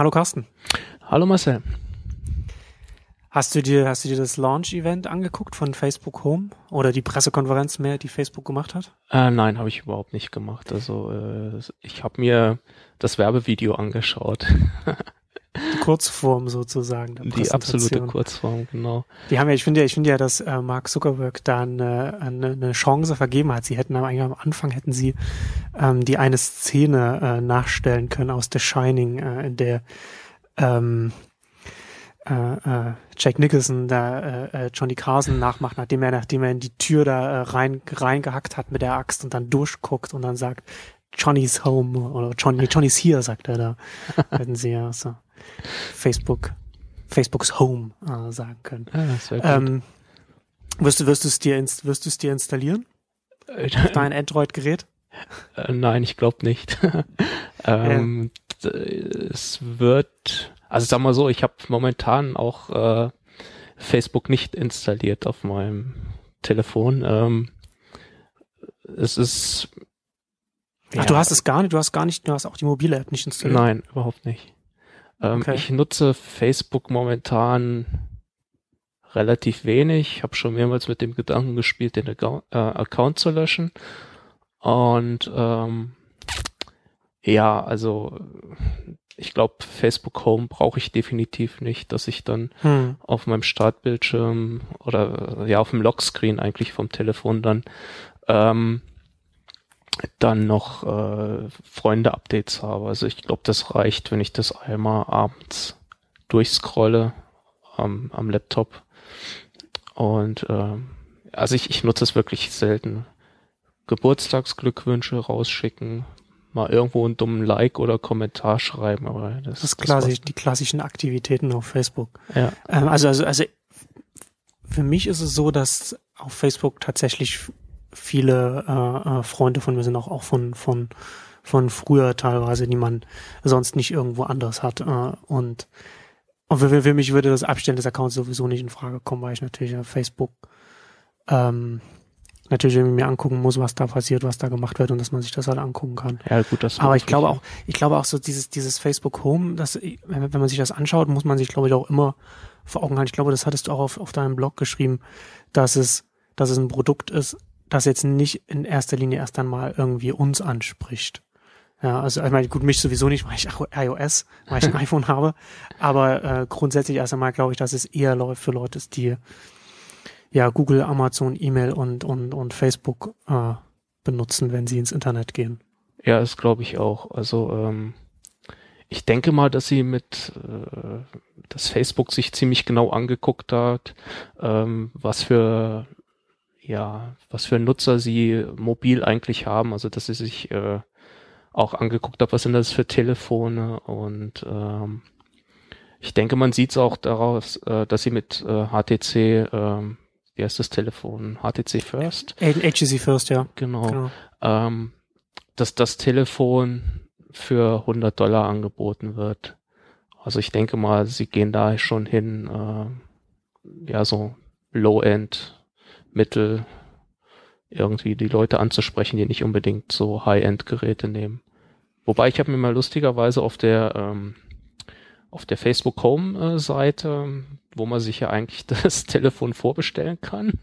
Hallo Carsten. Hallo Marcel. Hast du dir, hast du dir das Launch-Event angeguckt von Facebook Home oder die Pressekonferenz mehr, die Facebook gemacht hat? Äh, nein, habe ich überhaupt nicht gemacht. Also äh, ich habe mir das Werbevideo angeschaut. Kurzform sozusagen. Die absolute Kurzform, genau. Die haben ja, ich finde ja, ich finde ja, dass äh, Mark Zuckerberg da eine, eine, eine Chance vergeben hat. Sie hätten am, eigentlich am Anfang hätten sie ähm, die eine Szene äh, nachstellen können aus The Shining, äh, in der ähm, äh, äh, Jack Nicholson da äh, äh, Johnny Carson nachmacht, nachdem er, nachdem er in die Tür da äh, rein reingehackt hat mit der Axt und dann durchguckt und dann sagt Johnny's home oder Johnny Johnny's here, sagt er da. Hätten sie ja so. Facebook, Facebooks Home äh, sagen können. Ja, ähm, wirst du, wirst du es dir, wirst du es dir installieren? Auf dein Android-Gerät? Äh, nein, ich glaube nicht. ähm, ja. Es wird, also sag mal so, ich habe momentan auch äh, Facebook nicht installiert auf meinem Telefon. Ähm, es ist. Ach, ja, du hast es gar nicht, du hast gar nicht, du hast auch die mobile App nicht installiert. Nein, überhaupt nicht. Ähm, okay. Ich nutze Facebook momentan relativ wenig. Ich habe schon mehrmals mit dem Gedanken gespielt, den Account, äh, Account zu löschen. Und ähm, ja, also ich glaube, Facebook Home brauche ich definitiv nicht, dass ich dann hm. auf meinem Startbildschirm oder ja auf dem Lockscreen eigentlich vom Telefon dann ähm, dann noch äh, Freunde-Updates habe. Also ich glaube, das reicht, wenn ich das einmal abends durchscrolle am, am Laptop. Und äh, also ich, ich nutze es wirklich selten. Geburtstagsglückwünsche rausschicken, mal irgendwo einen dummen Like oder Kommentar schreiben, aber das, das, klassisch, die klassischen Aktivitäten auf Facebook. Ja. Ähm, also, also, also für mich ist es so, dass auf Facebook tatsächlich viele äh, äh, Freunde von mir sind auch, auch von, von, von früher teilweise, die man sonst nicht irgendwo anders hat. Äh, und und für, für mich würde das Abstellen des Accounts sowieso nicht in Frage kommen, weil ich natürlich auf Facebook ähm, natürlich mir angucken muss, was da passiert, was da gemacht wird und dass man sich das halt angucken kann. Ja, gut, das Aber ich glaube auch, ich glaube auch so dieses, dieses Facebook Home, das, wenn, wenn man sich das anschaut, muss man sich, glaube ich, auch immer vor Augen halten. Ich glaube, das hattest du auch auf, auf deinem Blog geschrieben, dass es, dass es ein Produkt ist, das jetzt nicht in erster Linie erst einmal irgendwie uns anspricht. Ja, also ich meine, gut, mich sowieso nicht, weil ich iOS, weil ich ein iPhone habe. Aber äh, grundsätzlich erst einmal glaube ich, dass es eher läuft für Leute, die ja Google, Amazon, E-Mail und, und, und Facebook äh, benutzen, wenn sie ins Internet gehen. Ja, das glaube ich auch. Also ähm, ich denke mal, dass sie mit äh, dass Facebook sich ziemlich genau angeguckt hat, ähm, was für ja, was für Nutzer sie mobil eigentlich haben, also dass sie sich äh, auch angeguckt haben, was sind das für Telefone und ähm, ich denke, man sieht es auch daraus, äh, dass sie mit äh, HTC, äh, wie heißt das Telefon? HTC First? HTC First, ja. Genau. genau. Ähm, dass das Telefon für 100 Dollar angeboten wird. Also ich denke mal, sie gehen da schon hin, äh, ja, so Low-End Mittel, irgendwie die Leute anzusprechen, die nicht unbedingt so High-End-Geräte nehmen. Wobei ich habe mir mal lustigerweise auf der ähm, auf der Facebook Home Seite, wo man sich ja eigentlich das Telefon vorbestellen kann,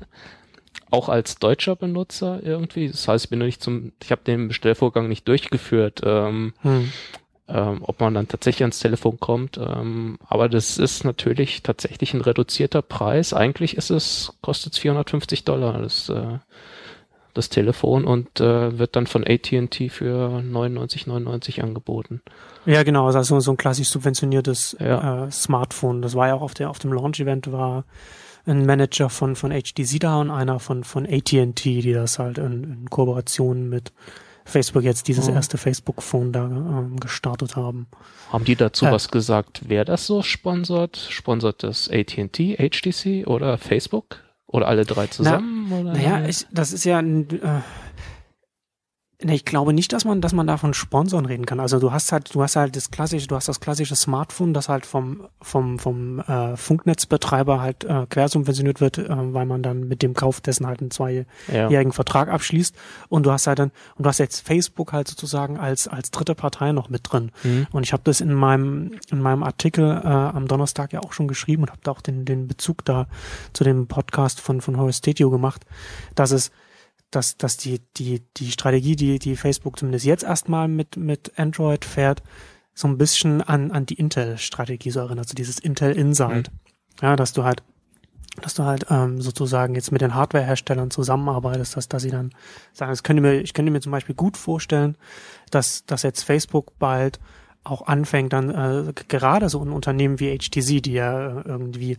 auch als deutscher Benutzer irgendwie. Das heißt, ich bin noch nicht zum, ich habe den Bestellvorgang nicht durchgeführt. Ähm, hm ähm, ob man dann tatsächlich ans Telefon kommt. Ähm, aber das ist natürlich tatsächlich ein reduzierter Preis. Eigentlich ist es, kostet es 450 Dollar, das, äh, das Telefon und äh, wird dann von AT&T für 99,99 angeboten. Ja, genau, also so ein klassisch subventioniertes ja. äh, Smartphone. Das war ja auch auf, der, auf dem Launch-Event war ein Manager von, von HTC da und einer von, von AT&T, die das halt in, in Kooperation mit Facebook jetzt dieses oh. erste Facebook-Phone da ähm, gestartet haben. Haben die dazu äh, was gesagt, wer das so sponsort? Sponsort das AT&T, HTC oder Facebook? Oder alle drei zusammen? Na, naja, ich, das ist ja ein, äh, Nee, ich glaube nicht, dass man, dass man davon Sponsoren reden kann. Also du hast halt, du hast halt das klassische, du hast das klassische Smartphone, das halt vom vom vom äh, Funknetzbetreiber halt äh, quersubventioniert wird, äh, weil man dann mit dem Kauf dessen halt einen zweijährigen ja. Vertrag abschließt. Und du hast halt dann und du hast jetzt Facebook halt sozusagen als als dritte Partei noch mit drin. Mhm. Und ich habe das in meinem in meinem Artikel äh, am Donnerstag ja auch schon geschrieben und habe da auch den den Bezug da zu dem Podcast von von Horace Tetio gemacht, dass es dass, dass die, die, die Strategie, die, die Facebook zumindest jetzt erstmal mit, mit Android fährt, so ein bisschen an, an die Intel-Strategie so erinnert, also dieses Intel Insight. Mhm. Ja, dass du halt, dass du halt ähm, sozusagen jetzt mit den Hardware-Herstellern zusammenarbeitest, dass, dass sie dann sagen, das könnte mir, ich könnte mir zum Beispiel gut vorstellen, dass, dass jetzt Facebook bald auch anfängt, dann äh, gerade so ein Unternehmen wie HTC, die ja äh, irgendwie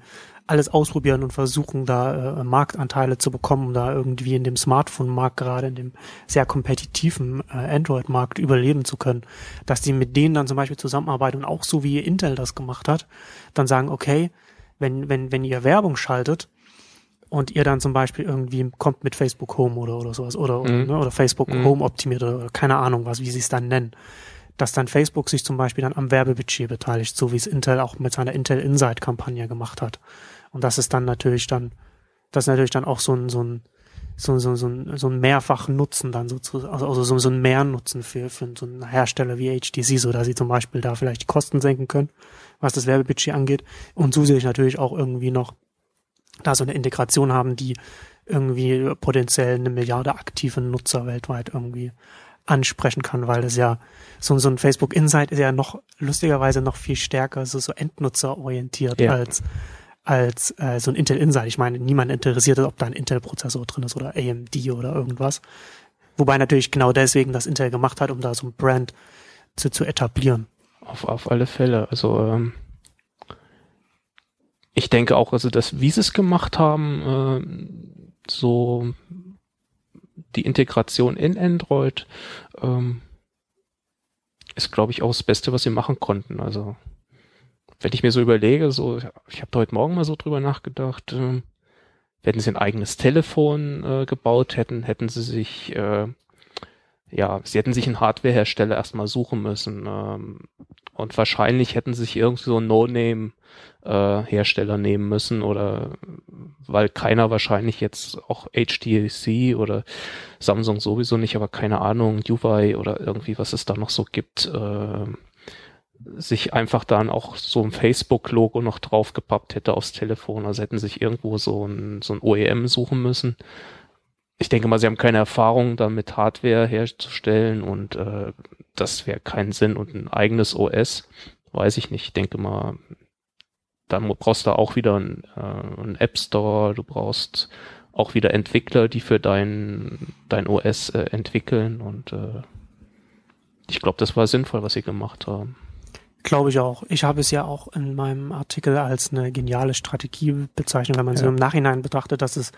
alles ausprobieren und versuchen, da äh, Marktanteile zu bekommen, da irgendwie in dem Smartphone-Markt, gerade in dem sehr kompetitiven äh, Android-Markt überleben zu können, dass die mit denen dann zum Beispiel zusammenarbeiten und auch so wie Intel das gemacht hat, dann sagen, okay, wenn, wenn, wenn ihr Werbung schaltet, und ihr dann zum Beispiel irgendwie kommt mit Facebook Home oder, oder sowas oder, mhm. ne, oder Facebook mhm. Home optimiert oder, keine Ahnung was, wie sie es dann nennen dass dann Facebook sich zum Beispiel dann am Werbebudget beteiligt, so wie es Intel auch mit seiner Intel Insight Kampagne gemacht hat. Und das ist dann natürlich dann, das ist natürlich dann auch so ein, so ein, so, so, so, ein, so ein mehrfachen Nutzen dann sozusagen, also, also so, so ein Mehrnutzen für, für so einen Hersteller wie HTC, so dass sie zum Beispiel da vielleicht die Kosten senken können, was das Werbebudget angeht und zusätzlich natürlich auch irgendwie noch da so eine Integration haben, die irgendwie potenziell eine Milliarde aktive Nutzer weltweit irgendwie ansprechen kann, weil das ja so, so ein Facebook Insight ist ja noch lustigerweise noch viel stärker so, so endnutzerorientiert ja. als als äh, so ein Intel Insight. Ich meine, niemand interessiert, ob da ein Intel-Prozessor drin ist oder AMD oder irgendwas. Wobei natürlich genau deswegen das Intel gemacht hat, um da so ein Brand zu, zu etablieren. Auf, auf alle Fälle. Also ähm, ich denke auch, also dass wie sie es gemacht haben, äh, so die Integration in Android ähm, ist, glaube ich, auch das Beste, was sie machen konnten. Also wenn ich mir so überlege, so ich habe heute Morgen mal so drüber nachgedacht, äh, wenn sie ein eigenes Telefon äh, gebaut hätten, hätten sie sich äh, ja, sie hätten sich einen Hardwarehersteller erstmal suchen müssen. Ähm, und wahrscheinlich hätten sie sich irgendwie so einen No-Name-Hersteller äh, nehmen müssen oder weil keiner wahrscheinlich jetzt auch HTC oder Samsung sowieso nicht, aber keine Ahnung, UI oder irgendwie, was es da noch so gibt, äh, sich einfach dann auch so ein Facebook-Logo noch draufgepappt hätte aufs Telefon. Also hätten sich irgendwo so ein, so ein OEM suchen müssen ich denke mal, sie haben keine Erfahrung damit Hardware herzustellen und äh, das wäre keinen Sinn und ein eigenes OS, weiß ich nicht. Ich denke mal, dann brauchst du auch wieder einen, äh, einen App Store, du brauchst auch wieder Entwickler, die für dein, dein OS äh, entwickeln und äh, ich glaube, das war sinnvoll, was sie gemacht haben. Glaube ich auch. Ich habe es ja auch in meinem Artikel als eine geniale Strategie bezeichnet, wenn man ja. so im Nachhinein betrachtet, dass es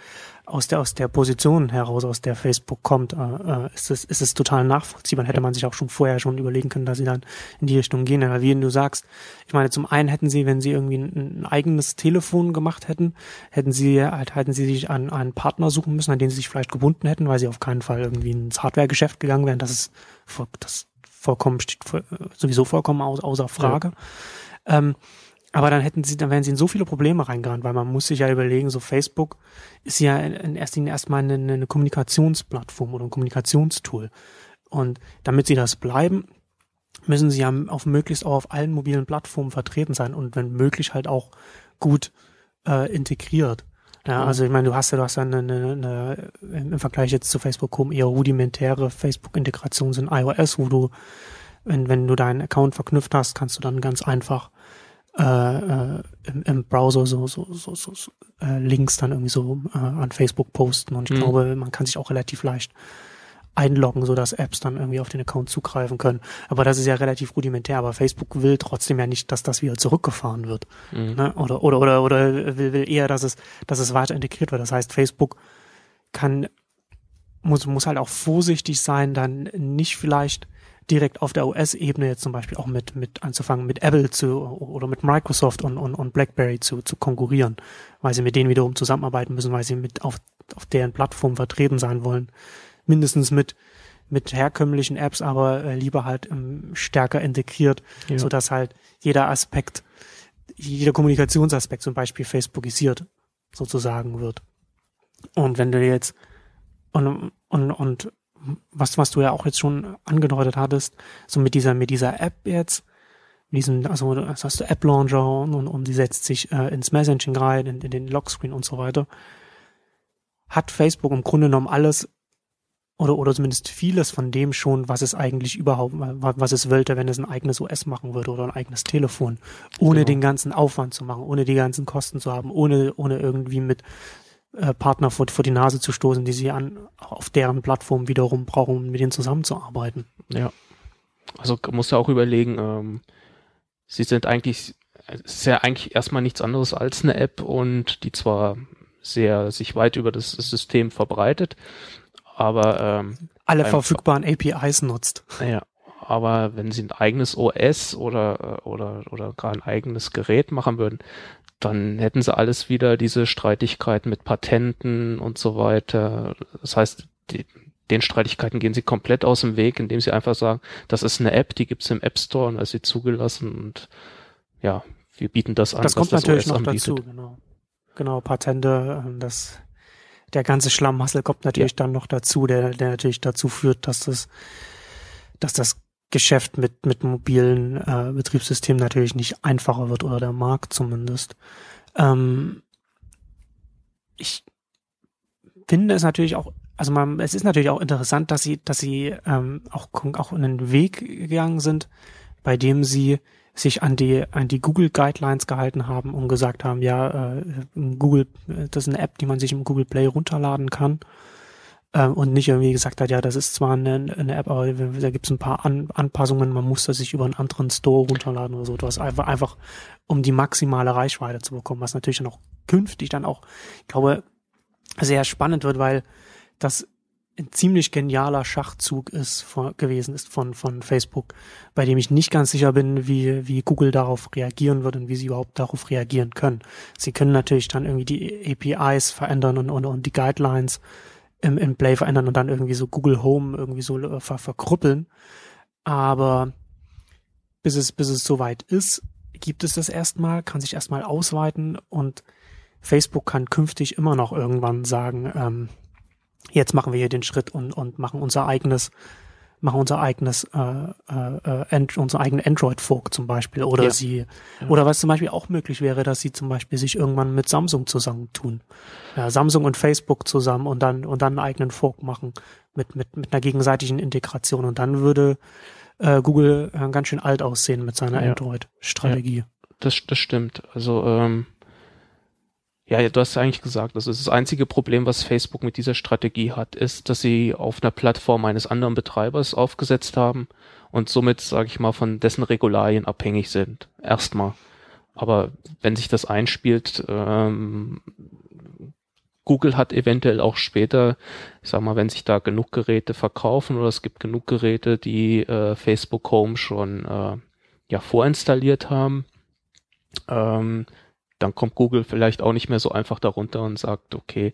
aus der aus der Position heraus, aus der Facebook kommt, äh, äh ist es ist es total nachvollziehbar. Hätte man sich auch schon vorher schon überlegen können, dass sie dann in die Richtung gehen. Aber wie du sagst, ich meine, zum einen hätten sie, wenn sie irgendwie ein, ein eigenes Telefon gemacht hätten, hätten sie halt hätten sie sich an einen Partner suchen müssen, an den sie sich vielleicht gebunden hätten, weil sie auf keinen Fall irgendwie ins Hardware-Geschäft gegangen wären. Das ist das vollkommen, steht sowieso vollkommen aus, außer Frage. Ja. Ähm, aber dann hätten sie, dann wären sie in so viele Probleme reingerannt, weil man muss sich ja überlegen, so Facebook ist ja in erster Linie erstmal eine, eine Kommunikationsplattform oder ein Kommunikationstool. Und damit sie das bleiben, müssen sie ja auf möglichst auch auf allen mobilen Plattformen vertreten sein und wenn möglich halt auch gut äh, integriert. Ja, also ich meine, du hast ja, du hast ja eine, eine, eine im Vergleich jetzt zu Facebook Home eher rudimentäre Facebook-Integrationen in iOS, wo du, wenn, wenn du deinen Account verknüpft hast, kannst du dann ganz einfach äh, äh, im, im Browser so, so, so, so äh, Links dann irgendwie so äh, an Facebook posten. Und ich mhm. glaube, man kann sich auch relativ leicht einloggen, so dass Apps dann irgendwie auf den Account zugreifen können. Aber das ist ja relativ rudimentär. Aber Facebook will trotzdem ja nicht, dass das wieder zurückgefahren wird. Mhm. Ne? Oder, oder, oder, oder will, will eher, dass es, dass es weiter integriert wird. Das heißt, Facebook kann, muss, muss halt auch vorsichtig sein, dann nicht vielleicht direkt auf der OS-Ebene jetzt zum Beispiel auch mit, mit anzufangen, mit Apple zu oder mit Microsoft und, und, und BlackBerry zu, zu konkurrieren, weil sie mit denen wiederum zusammenarbeiten müssen, weil sie mit auf, auf deren Plattform vertreten sein wollen mindestens mit mit herkömmlichen Apps, aber äh, lieber halt ähm, stärker integriert, Ja. so dass halt jeder Aspekt, jeder Kommunikationsaspekt zum Beispiel Facebookisiert sozusagen wird. Und wenn du jetzt und, und, und was, was du ja auch jetzt schon angedeutet hattest, so mit dieser, mit dieser App jetzt, mit diesem, also das hast du App Launcher und, und, und die setzt sich äh, ins Messaging rein, in, in den Lockscreen und so weiter, hat Facebook im Grunde genommen alles oder, oder zumindest vieles von dem schon, was es eigentlich überhaupt, wa- was es wollte, wenn es ein eigenes OS machen würde oder ein eigenes Telefon, ohne Genau. den ganzen Aufwand zu machen, ohne die ganzen Kosten zu haben, ohne, ohne irgendwie mit äh, Partner vor, vor die Nase zu stoßen, die sie an, auf deren Plattform wiederum brauchen, um mit denen zusammenzuarbeiten. Ja. Also muss ja auch überlegen, ähm, sie sind eigentlich, es ist ja eigentlich erstmal nichts anderes als eine App und die zwar sehr sich weit über das System verbreitet, aber ähm, Alle verfügbaren APIs nutzt. naja, aber wenn sie ein eigenes OS oder oder oder gar ein eigenes Gerät machen würden, dann hätten sie alles wieder diese Streitigkeiten mit Patenten und so weiter. Das heißt, die, den Streitigkeiten gehen sie komplett aus dem Weg, indem sie einfach sagen, das ist eine App, die gibt's im App Store und da ist sie zugelassen und ja, wir bieten das an, Das kommt was natürlich das OS noch anbietet. dazu, genau. Genau, Patente, ähm, das, der ganze Schlammhassel kommt natürlich dann noch dazu, der, der natürlich dazu führt, dass das, dass das Geschäft mit, mit mobilen äh, Betriebssystemen natürlich nicht einfacher wird oder der Markt zumindest. Ähm, ich finde es natürlich auch, also man, es ist natürlich auch interessant, dass sie, dass sie ähm, auch, auch in einen Weg gegangen sind, bei dem sie sich an die an die Google Guidelines gehalten haben und gesagt haben, ja, äh, Google, äh, das ist eine App, die man sich im Google Play runterladen kann. Ähm, und nicht irgendwie gesagt hat, ja, das ist zwar eine, eine App, aber da gibt es ein paar an, Anpassungen, man muss das sich über einen anderen Store runterladen oder so, etwas einfach einfach um die maximale Reichweite zu bekommen, was natürlich dann auch künftig dann auch, ich glaube, sehr spannend wird, weil das ein ziemlich genialer Schachzug ist von, gewesen ist von von Facebook, bei dem ich nicht ganz sicher bin, wie wie Google darauf reagieren wird und wie sie überhaupt darauf reagieren können. Sie können natürlich dann irgendwie die APIs verändern und und, und die Guidelines im, im Play verändern und dann irgendwie so Google Home irgendwie so äh, ver, verkrüppeln. Aber bis es bis es soweit ist, gibt es das erstmal, kann sich erstmal ausweiten und Facebook kann künftig immer noch irgendwann sagen, ähm, jetzt machen wir hier den Schritt und, und machen unser eigenes, machen unser eigenes, äh, äh, unser eigenen Android-Fork zum Beispiel. Oder Ja. sie, Ja. oder was zum Beispiel auch möglich wäre, dass sie zum Beispiel sich irgendwann mit Samsung zusammentun. Ja, Samsung und Facebook zusammen und dann, und dann einen eigenen Fork machen mit, mit, mit einer gegenseitigen Integration. Und dann würde äh, Google äh, ganz schön alt aussehen mit seiner. Android-Strategie. Das, das stimmt. Also, ähm, ja, du hast ja eigentlich gesagt, also das einzige Problem, was Facebook mit dieser Strategie hat, ist, dass sie auf einer Plattform eines anderen Betreibers aufgesetzt haben und somit, sage ich mal, von dessen Regularien abhängig sind. Erstmal. Aber wenn sich das einspielt, ähm, Google hat eventuell auch später, ich sag mal, wenn sich da genug Geräte verkaufen oder es gibt genug Geräte, die äh, Facebook Home schon äh, ja vorinstalliert haben, ähm, dann kommt Google vielleicht auch nicht mehr so einfach darunter und sagt, okay,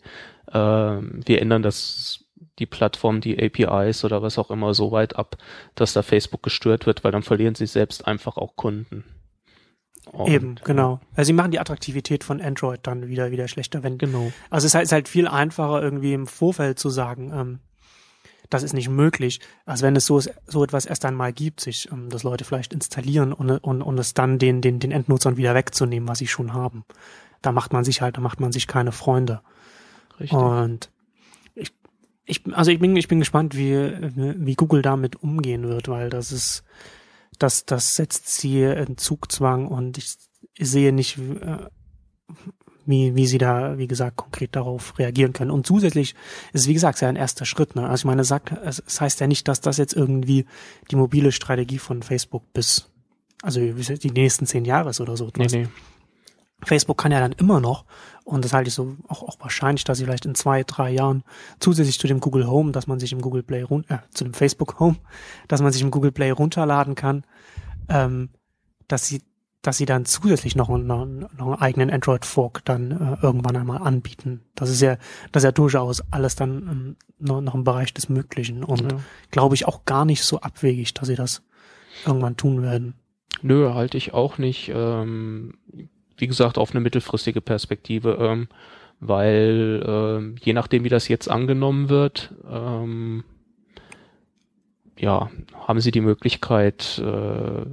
ähm, wir ändern das die Plattform, die APIs oder was auch immer so weit ab, dass da Facebook gestört wird, weil dann verlieren sie selbst einfach auch Kunden. Und, Eben, genau. Also sie machen die Attraktivität von Android dann wieder wieder schlechter, wenn Genau. Also es ist halt, ist halt viel einfacher, irgendwie im Vorfeld zu sagen, ähm, das ist nicht möglich, als wenn es so, so etwas erst einmal gibt, sich, ähm, dass Leute vielleicht installieren und, und, und es dann den, den, den Endnutzern wieder wegzunehmen, was sie schon haben. Da macht man sich halt, da macht man sich keine Freunde. Richtig. Und ich, ich, also ich bin, ich bin gespannt, wie, wie Google damit umgehen wird, weil das ist, das, das setzt sie in Zugzwang und ich sehe nicht, äh, wie, wie sie da, wie gesagt, konkret darauf reagieren können. Und zusätzlich ist es, wie gesagt, ja ein erster Schritt. Ne? Also ich meine, es sagt, es, es heißt ja nicht, dass das jetzt irgendwie die mobile Strategie von Facebook bis, also die nächsten zehn Jahre ist oder so. nee, nee. Facebook kann ja dann immer noch, und das halte ich so auch, auch wahrscheinlich, dass sie vielleicht in zwei, drei Jahren zusätzlich zu dem Google Home, dass man sich im Google Play run äh, zu dem Facebook Home, dass man sich im Google Play runterladen kann, ähm, dass sie dass sie dann zusätzlich noch, noch, noch einen eigenen Android-Fork dann äh, irgendwann einmal anbieten. Das ist ja, das ist ja durchaus alles dann ähm, noch, noch im Bereich des Möglichen und ja. glaube ich auch gar nicht so abwegig, dass sie das irgendwann tun werden. Nö, halte ich auch nicht. Ähm, wie gesagt, auf eine mittelfristige Perspektive, ähm, weil ähm, je nachdem, wie das jetzt angenommen wird, ähm, ja, haben sie die Möglichkeit, äh,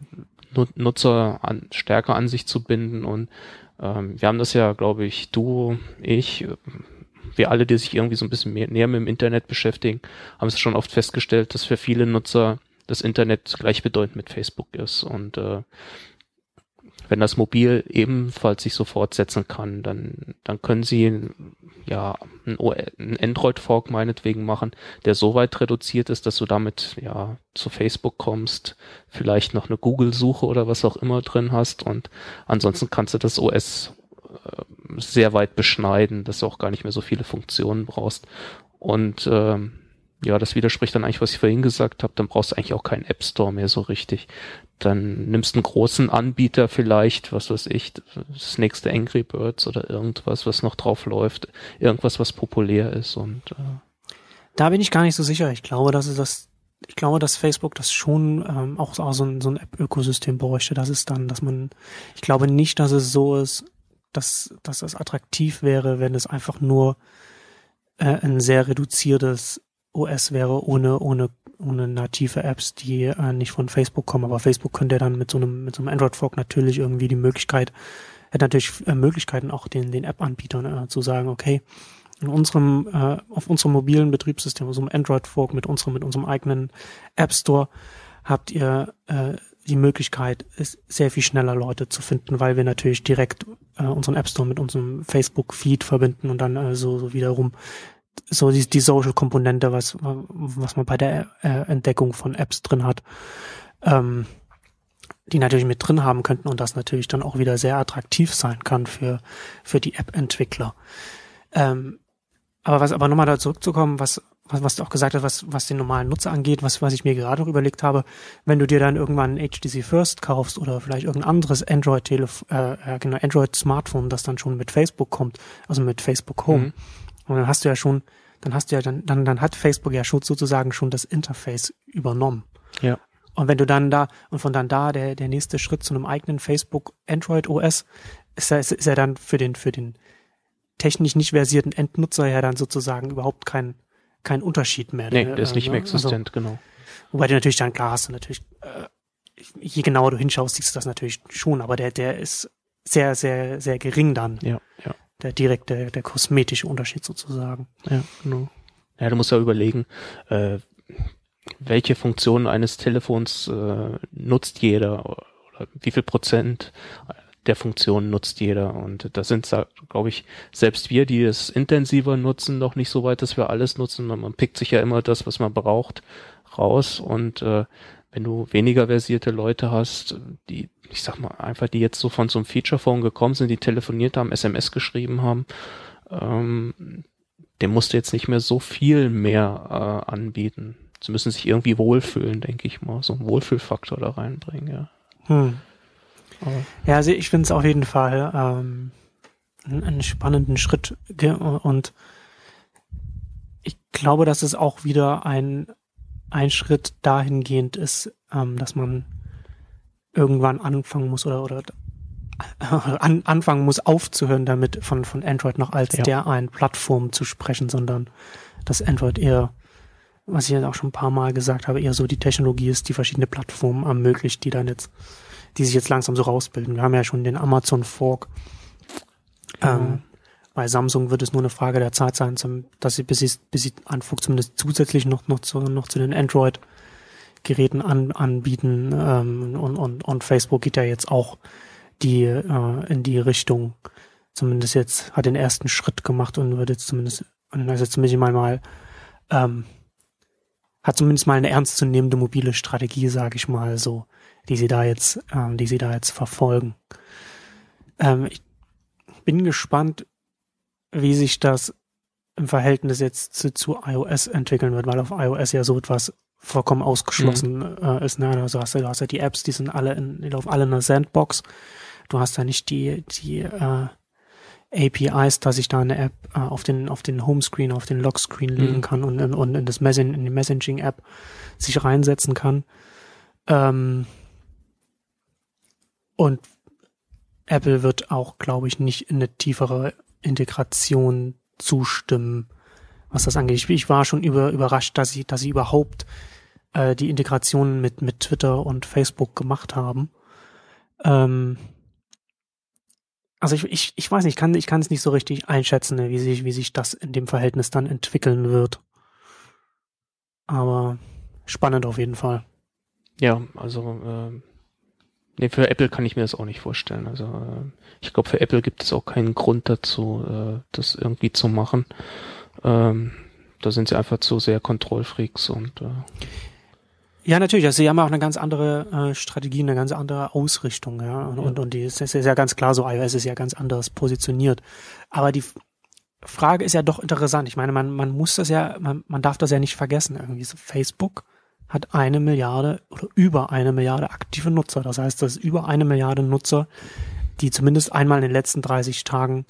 Nutzer an, stärker an sich zu binden. Und ähm, wir haben das ja, glaube ich, du, ich, wir alle, die sich irgendwie so ein bisschen mehr, näher mit dem Internet beschäftigen, haben es schon oft festgestellt, dass für viele Nutzer das Internet gleichbedeutend mit Facebook ist. Und äh, wenn das mobil ebenfalls sich so fortsetzen kann, dann, dann können sie ja einen Android-Fork meinetwegen machen, der so weit reduziert ist, dass du damit ja zu Facebook kommst, vielleicht noch eine Google-Suche oder was auch immer drin hast und ansonsten kannst du das OS äh, sehr weit beschneiden, dass du auch gar nicht mehr so viele Funktionen brauchst. Und ähm, ja, das widerspricht dann eigentlich, was ich vorhin gesagt habe, dann brauchst du eigentlich auch keinen App Store mehr so richtig. Dann nimmst einen großen Anbieter vielleicht, was weiß ich, das nächste Angry Birds oder irgendwas, was noch drauf läuft, irgendwas, was populär ist und äh da bin ich gar nicht so sicher. Ich glaube, dass es das, ich glaube, dass Facebook das schon ähm, auch, auch so ein, so ein App-Ökosystem bräuchte. Das ist dann, dass man, ich glaube nicht, dass es so ist, dass, dass das attraktiv wäre, wenn es einfach nur äh, ein sehr reduziertes OS wäre ohne, ohne, ohne native Apps, die äh, nicht von Facebook kommen. Aber Facebook könnte ja dann mit so einem, mit so einem Android-Fork natürlich irgendwie die Möglichkeit, hätte natürlich äh, Möglichkeiten auch den, den App-Anbietern äh, zu sagen, okay, in unserem, äh, auf unserem mobilen Betriebssystem, unserem Android-Fork mit unserem, mit unserem eigenen App Store habt ihr äh, die Möglichkeit, sehr viel schneller Leute zu finden, weil wir natürlich direkt äh, unseren App Store mit unserem Facebook-Feed verbinden und dann äh, so, so wiederum so die, die Social-Komponente, was, was man bei der äh, Entdeckung von Apps drin hat, ähm, die natürlich mit drin haben könnten und das natürlich dann auch wieder sehr attraktiv sein kann für, für die App-Entwickler. Ähm, aber was, aber nochmal da zurückzukommen, was, was, was du auch gesagt hast, was, was den normalen Nutzer angeht, was, was ich mir gerade noch überlegt habe, wenn du dir dann irgendwann ein HTC First kaufst oder vielleicht irgendein anderes Android-Telefon, äh, genau, Android-Smartphone, das dann schon mit Facebook kommt, also mit Facebook Home, mhm und dann hast du ja schon, dann hast du ja, dann, dann, dann hat Facebook ja schon sozusagen schon das Interface übernommen. Ja. Und wenn du dann da, und von dann da der, der nächste Schritt zu einem eigenen Facebook Android OS, ist ja, ist, ist ja dann für den, für den technisch nicht versierten Endnutzer ja dann sozusagen überhaupt kein, kein Unterschied mehr. Nee, der ist nicht mehr also existent, also, genau. Wobei du natürlich dann, klar hast du natürlich, äh, je genauer du hinschaust, siehst du das natürlich schon, aber der, der ist sehr, sehr, sehr gering dann. Ja, ja der direkte, der kosmetische Unterschied sozusagen. Ja, genau. Ja, du musst ja überlegen, äh, welche Funktionen eines Telefons äh, nutzt jeder oder wie viel Prozent der Funktionen nutzt jeder. Und da sind, glaube ich, selbst wir, die es intensiver nutzen, noch nicht so weit, dass wir alles nutzen. Man, man pickt sich ja immer das, was man braucht, raus. Und äh, wenn du weniger versierte Leute hast, die ich sag mal, einfach die jetzt so von so einem Feature-Phone gekommen sind, die telefoniert haben, SMS geschrieben haben, ähm, dem musst du jetzt nicht mehr so viel mehr äh, anbieten. Sie müssen sich irgendwie wohlfühlen, denke ich mal. So einen Wohlfühlfaktor da reinbringen, ja. Hm. Ja, also ich finde es auf jeden Fall ähm, einen spannenden Schritt und ich glaube, dass es auch wieder ein, ein Schritt dahingehend ist, ähm, dass man irgendwann anfangen muss oder, oder an, anfangen muss aufzuhören damit von, von Android noch als ja. der einen Plattform zu sprechen, sondern dass Android eher, was ich jetzt auch schon ein paar Mal gesagt habe, eher so die Technologie ist, die verschiedene Plattformen ermöglicht, die dann jetzt, die sich jetzt langsam so rausbilden. Wir haben ja schon den Amazon Fork. Mhm. Ähm, bei Samsung wird es nur eine Frage der Zeit sein, zum, dass sie bis sie, bis sie anfangen, zumindest zusätzlich noch, noch zu, noch zu den Android Geräten an, anbieten ähm, und, und, und Facebook geht ja jetzt auch die äh, in die Richtung, zumindest jetzt hat den ersten Schritt gemacht und wird jetzt zumindest, also zumindest mal ähm, hat zumindest mal eine ernstzunehmende mobile Strategie, sage ich mal so, die sie da jetzt, ähm, die sie da jetzt verfolgen. Ähm, ich bin gespannt, wie sich das im Verhältnis jetzt zu, zu iOS entwickeln wird, weil auf iOS ja so etwas vollkommen ausgeschlossen mhm. äh, ist. Ne? Also hast du, du hast ja die Apps, die sind alle in, die laufen alle in einer Sandbox. du hast da nicht die, die äh, APIs, dass ich da eine App äh, auf den auf den Homescreen, auf den Lockscreen mhm. legen kann und, und in das Messen, in die Messaging App sich reinsetzen kann. Ähm, und Apple wird auch, glaube ich, nicht in eine tiefere Integration zustimmen, was das angeht. Ich, war schon über, überrascht, dass sie, dass sie überhaupt äh, die Integration mit, mit Twitter und Facebook gemacht haben. Ähm, also ich, ich, ich weiß nicht, ich kann, ich kann es nicht so richtig einschätzen, wie sich, wie sich das in dem Verhältnis dann entwickeln wird. Aber spannend auf jeden Fall. Ja, also äh, nee, für Apple kann ich mir das auch nicht vorstellen. Also äh, ich glaube, für Apple gibt es auch keinen Grund dazu, äh, das irgendwie zu machen. Ähm, da sind sie einfach zu sehr Kontrollfreaks und äh, ja, natürlich. Also sie haben auch eine ganz andere äh, Strategie, eine ganz andere Ausrichtung, ja. Und, ja. und, und die ist, ist ja ganz klar so, iOS ist ja ganz anders positioniert. Aber die Frage ist ja doch interessant. Ich meine, man, man muss das ja, man, man darf das ja nicht vergessen. Irgendwie so Facebook hat eine Milliarde oder über eine Milliarde aktive Nutzer. Das heißt, das ist über eine Milliarde Nutzer, die zumindest einmal in den letzten 30 Tagen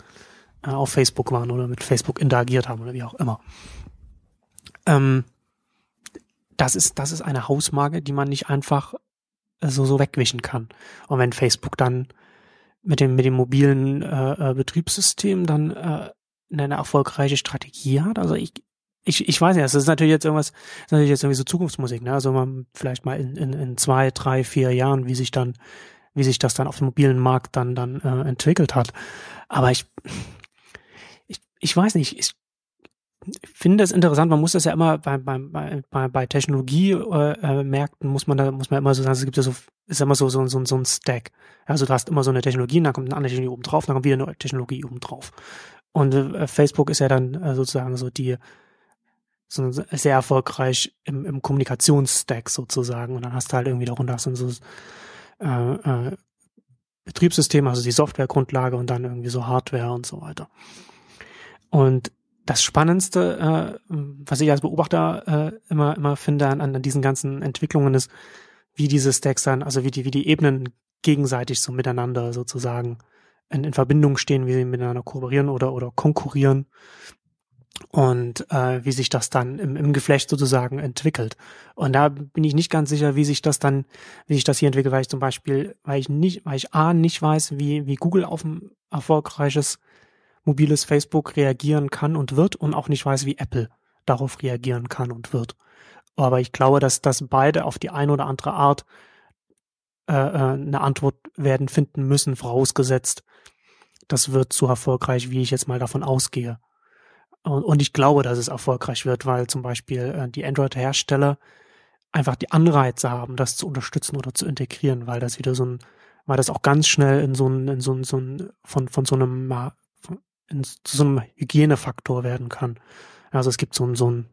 äh, auf Facebook waren oder mit Facebook interagiert haben oder wie auch immer. Ähm, das ist, das ist eine Hausmarke, die man nicht einfach äh, so, so wegwischen kann. Und wenn Facebook dann mit dem, mit dem mobilen äh, äh, Betriebssystem dann äh, eine erfolgreiche Strategie hat, also ich, ich, ich weiß nicht, das ist natürlich jetzt irgendwas, das ist natürlich jetzt irgendwie so Zukunftsmusik, ne? Also man vielleicht mal in, in, in zwei, drei, vier Jahren, wie sich dann, wie sich das dann auf dem mobilen Markt dann, dann äh, entwickelt hat. Aber ich, ich, ich weiß nicht, ich, finde es interessant, man muss das ja immer bei, bei, bei, bei Technologie-Märkten äh, muss man da, muss man immer so sagen, es gibt ja so, ist immer so, so, so, so ein Stack. Also du hast immer so eine Technologie, dann kommt eine andere Technologie oben drauf, dann kommt wieder eine Technologie oben drauf. Und äh, Facebook ist ja dann äh, sozusagen so die, sehr erfolgreich im, im Kommunikationsstack sozusagen. Und dann hast du halt irgendwie darunter so, so äh, äh, Betriebssystem, also die Softwaregrundlage und dann irgendwie so Hardware und so weiter. Und das Spannendste, äh, was ich als Beobachter äh, immer immer finde an, an diesen ganzen Entwicklungen ist, wie diese Stacks dann, also wie die wie die Ebenen gegenseitig so miteinander sozusagen in, in Verbindung stehen, wie sie miteinander kooperieren oder oder konkurrieren und äh, wie sich das dann im, im Geflecht sozusagen entwickelt. Und da bin ich nicht ganz sicher, wie sich das dann, wie sich das hier entwickelt, weil ich zum Beispiel, weil ich nicht, weil ich A nicht weiß, wie, wie Google auf ein erfolgreiches mobiles Facebook reagieren kann und wird und auch nicht weiß, wie Apple darauf reagieren kann und wird. Aber ich glaube, dass, dass beide auf die eine oder andere Art äh, äh, eine Antwort werden finden müssen, vorausgesetzt, das wird so erfolgreich, wie ich jetzt mal davon ausgehe. Und, und ich glaube, dass es erfolgreich wird, weil zum Beispiel äh, die Android-Hersteller einfach die Anreize haben, das zu unterstützen oder zu integrieren, weil das wieder so ein, weil das auch ganz schnell in so ein, in so ein, so ein von, von so einem in, zu so einem Hygienefaktor werden kann. Also es gibt so ein, so ein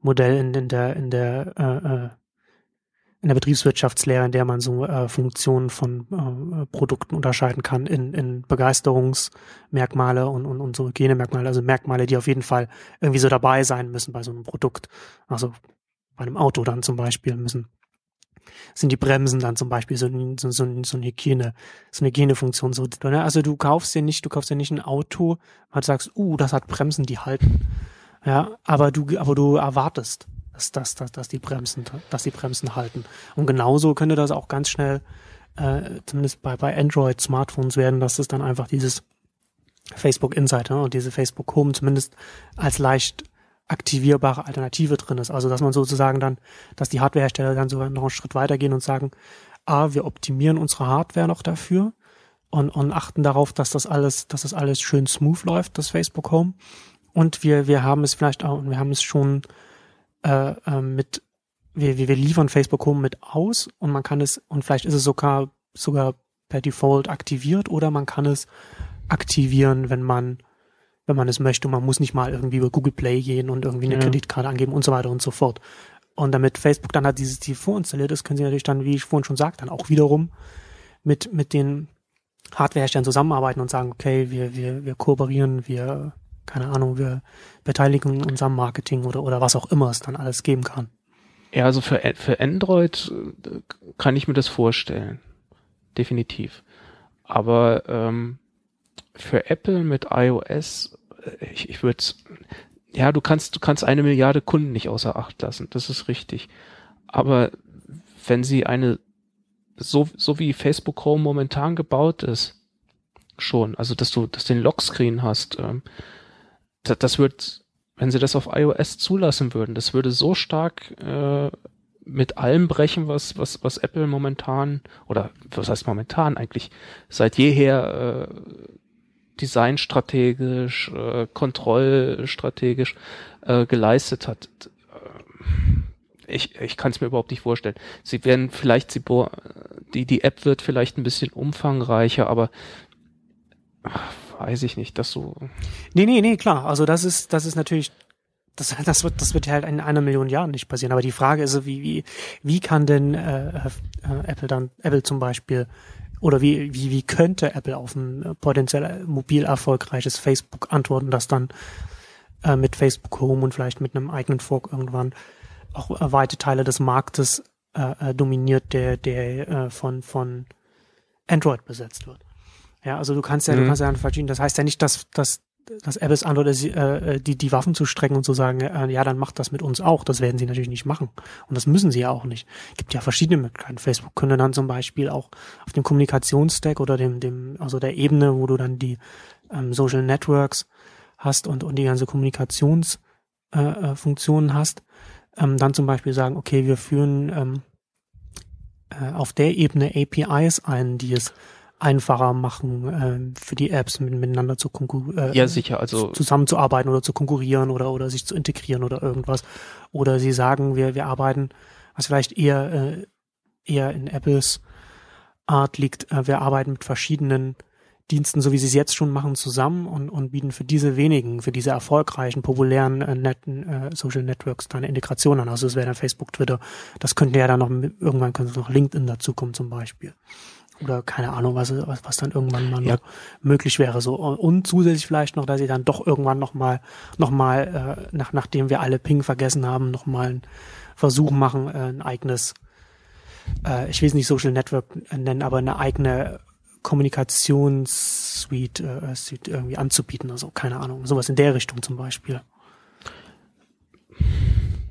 Modell in, in der, in der, äh, äh, in der Betriebswirtschaftslehre, in der man so äh, Funktionen von äh, Produkten unterscheiden kann in, in Begeisterungsmerkmale und, und, und so Hygienemerkmale, also Merkmale, die auf jeden Fall irgendwie so dabei sein müssen bei so einem Produkt. Also bei einem Auto dann zum Beispiel müssen sind die Bremsen dann zum Beispiel so, so, so, so eine Hygiene, so eine Hygienefunktion. So, ne? Also du kaufst dir nicht, du kaufst dir nicht ein Auto, weil du sagst, uh, das hat Bremsen, die halten. Ja, aber du, aber du erwartest, dass, dass, dass, dass die Bremsen, dass die Bremsen halten. Und genauso könnte das auch ganz schnell, äh, zumindest bei, bei Android-Smartphones werden, dass es dann einfach dieses Facebook Insight ne, und diese Facebook Home zumindest als leicht aktivierbare Alternative drin ist. Also dass man sozusagen dann, dass die Hardwarehersteller dann sogar noch einen Schritt weitergehen und sagen, ah, wir optimieren unsere Hardware noch dafür und, und achten darauf, dass das alles, dass das alles schön smooth läuft, das Facebook Home. Und wir, wir haben es vielleicht auch, wir haben es schon äh, äh, mit, wir, wir liefern Facebook Home mit aus und man kann es, und vielleicht ist es sogar, sogar per Default aktiviert oder man kann es aktivieren, wenn man wenn man es möchte. Und man muss nicht mal irgendwie über Google Play gehen und irgendwie eine ja. Kreditkarte angeben und so weiter und so fort. Und damit Facebook dann halt dieses Ziel vorinstalliert ist, können sie natürlich dann, wie ich vorhin schon sagte, dann auch wiederum mit, mit den Hardwareherstellern zusammenarbeiten und sagen, okay, wir, wir, wir kooperieren, wir, keine Ahnung, wir beteiligen uns am Marketing oder, oder was auch immer es dann alles geben kann. Ja, also für, für Android äh, kann ich mir das vorstellen. Definitiv. Aber ähm, für Apple mit iOS, äh, ich, ich würde ja, du kannst, du kannst eine Milliarde Kunden nicht außer Acht lassen, das ist richtig. Aber wenn sie eine, so, so wie Facebook Chrome momentan gebaut ist, schon, also dass du, dass du den Lockscreen hast, ähm, das, das wird, wenn sie das auf iOS zulassen würden, das würde so stark äh, mit allem brechen, was, was, was Apple momentan, oder was heißt momentan eigentlich, seit jeher äh, designstrategisch, äh, kontrollstrategisch äh, geleistet hat. Ich, ich kann es mir überhaupt nicht vorstellen. Sie werden vielleicht, sie die, die App wird vielleicht ein bisschen umfangreicher, aber weiß ich nicht, dass so. Nee, nee, nee, klar. Also das ist, das ist natürlich das, das wird, das wird halt in einer Million Jahren nicht passieren. Aber die Frage ist, wie, wie, wie kann denn äh, äh, Apple dann, Apple zum Beispiel, oder wie, wie, wie könnte Apple auf ein potenziell mobil erfolgreiches Facebook antworten, das dann äh, mit Facebook Home und vielleicht mit einem eigenen Fork irgendwann auch äh, weite Teile des Marktes äh, äh dominiert, der, der äh, von, von Android besetzt wird. Ja, also du kannst ja, mhm. du kannst ja verschieden. Das heißt ja nicht, dass, dass dass Apples Antwort ist, äh, die, die Waffen zu strecken und zu sagen, äh, ja, dann macht das mit uns auch. Das werden sie natürlich nicht machen. Und das müssen sie ja auch nicht. Gibt ja verschiedene Möglichkeiten. Facebook könnte dann zum Beispiel auch auf dem Kommunikationsstack oder dem, dem, also der Ebene, wo du dann die ähm, Social Networks hast und, und die ganze Kommunikationsfunktionen äh, äh hast, ähm, dann zum Beispiel sagen, okay, wir führen ähm, äh, auf der Ebene APIs ein, die es einfacher machen äh, für die Apps mit, miteinander zu konkurrieren. Äh, ja, sicher, also zusammenzuarbeiten oder zu konkurrieren oder oder sich zu integrieren oder irgendwas. Oder sie sagen, wir wir arbeiten, was vielleicht eher äh, eher in Apples Art liegt, äh, wir arbeiten mit verschiedenen Diensten, so wie sie es jetzt schon machen, zusammen und, und bieten für diese wenigen, für diese erfolgreichen, populären, äh, netten äh, Social Networks dann eine Integration an. Also es wäre dann Facebook, Twitter. Das könnte ja dann noch, irgendwann könnte noch LinkedIn dazukommen zum Beispiel oder keine Ahnung, was, was, was dann irgendwann mal ja. möglich wäre. So und zusätzlich vielleicht noch, dass sie dann doch irgendwann noch mal, noch mal äh, nach, nachdem wir alle Ping vergessen haben, noch mal einen Versuch machen, äh, ein eigenes, äh, ich will es nicht Social Network nennen, aber eine eigene Kommunikationssuite äh, Suite irgendwie anzubieten. Also keine Ahnung, sowas in der Richtung zum Beispiel.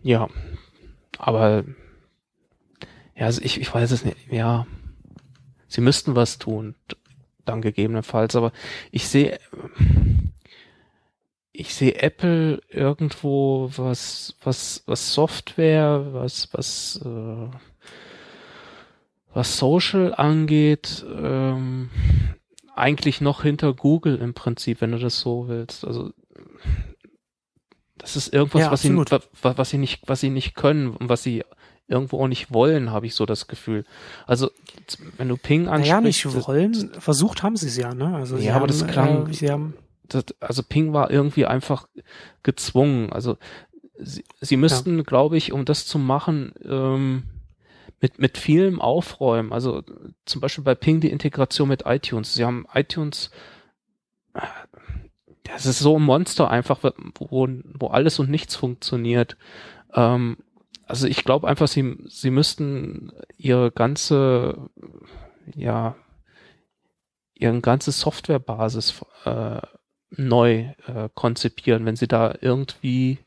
Ja, aber ja, also ich, ich weiß es nicht. Ja, Sie müssten was tun, dann gegebenenfalls, aber ich sehe, ich sehe Apple irgendwo was, was, was Software, was, was, äh, was Social angeht, ähm, eigentlich noch hinter Google im Prinzip, wenn du das so willst. Also das ist irgendwas, ja, was sie, was sie nicht, was sie nicht können und was sie irgendwo auch nicht wollen, habe ich so das Gefühl. Also wenn du Ping ansprichst. Ja, nicht wollen, versucht haben sie es ja, ne? Also ja, aber haben, das klang, äh, sie haben das, also Ping war irgendwie einfach gezwungen. Also sie, sie müssten, ja. glaube ich, um das zu machen, ähm, mit, mit vielem aufräumen. Also zum Beispiel bei Ping die Integration mit iTunes. Sie haben iTunes, das ist so ein Monster einfach, wo, wo alles und nichts funktioniert. Ähm, also ich glaube einfach, sie, sie müssten ihre ganze, ja, ihre ganze Softwarebasis äh, neu äh, konzipieren, wenn sie da irgendwie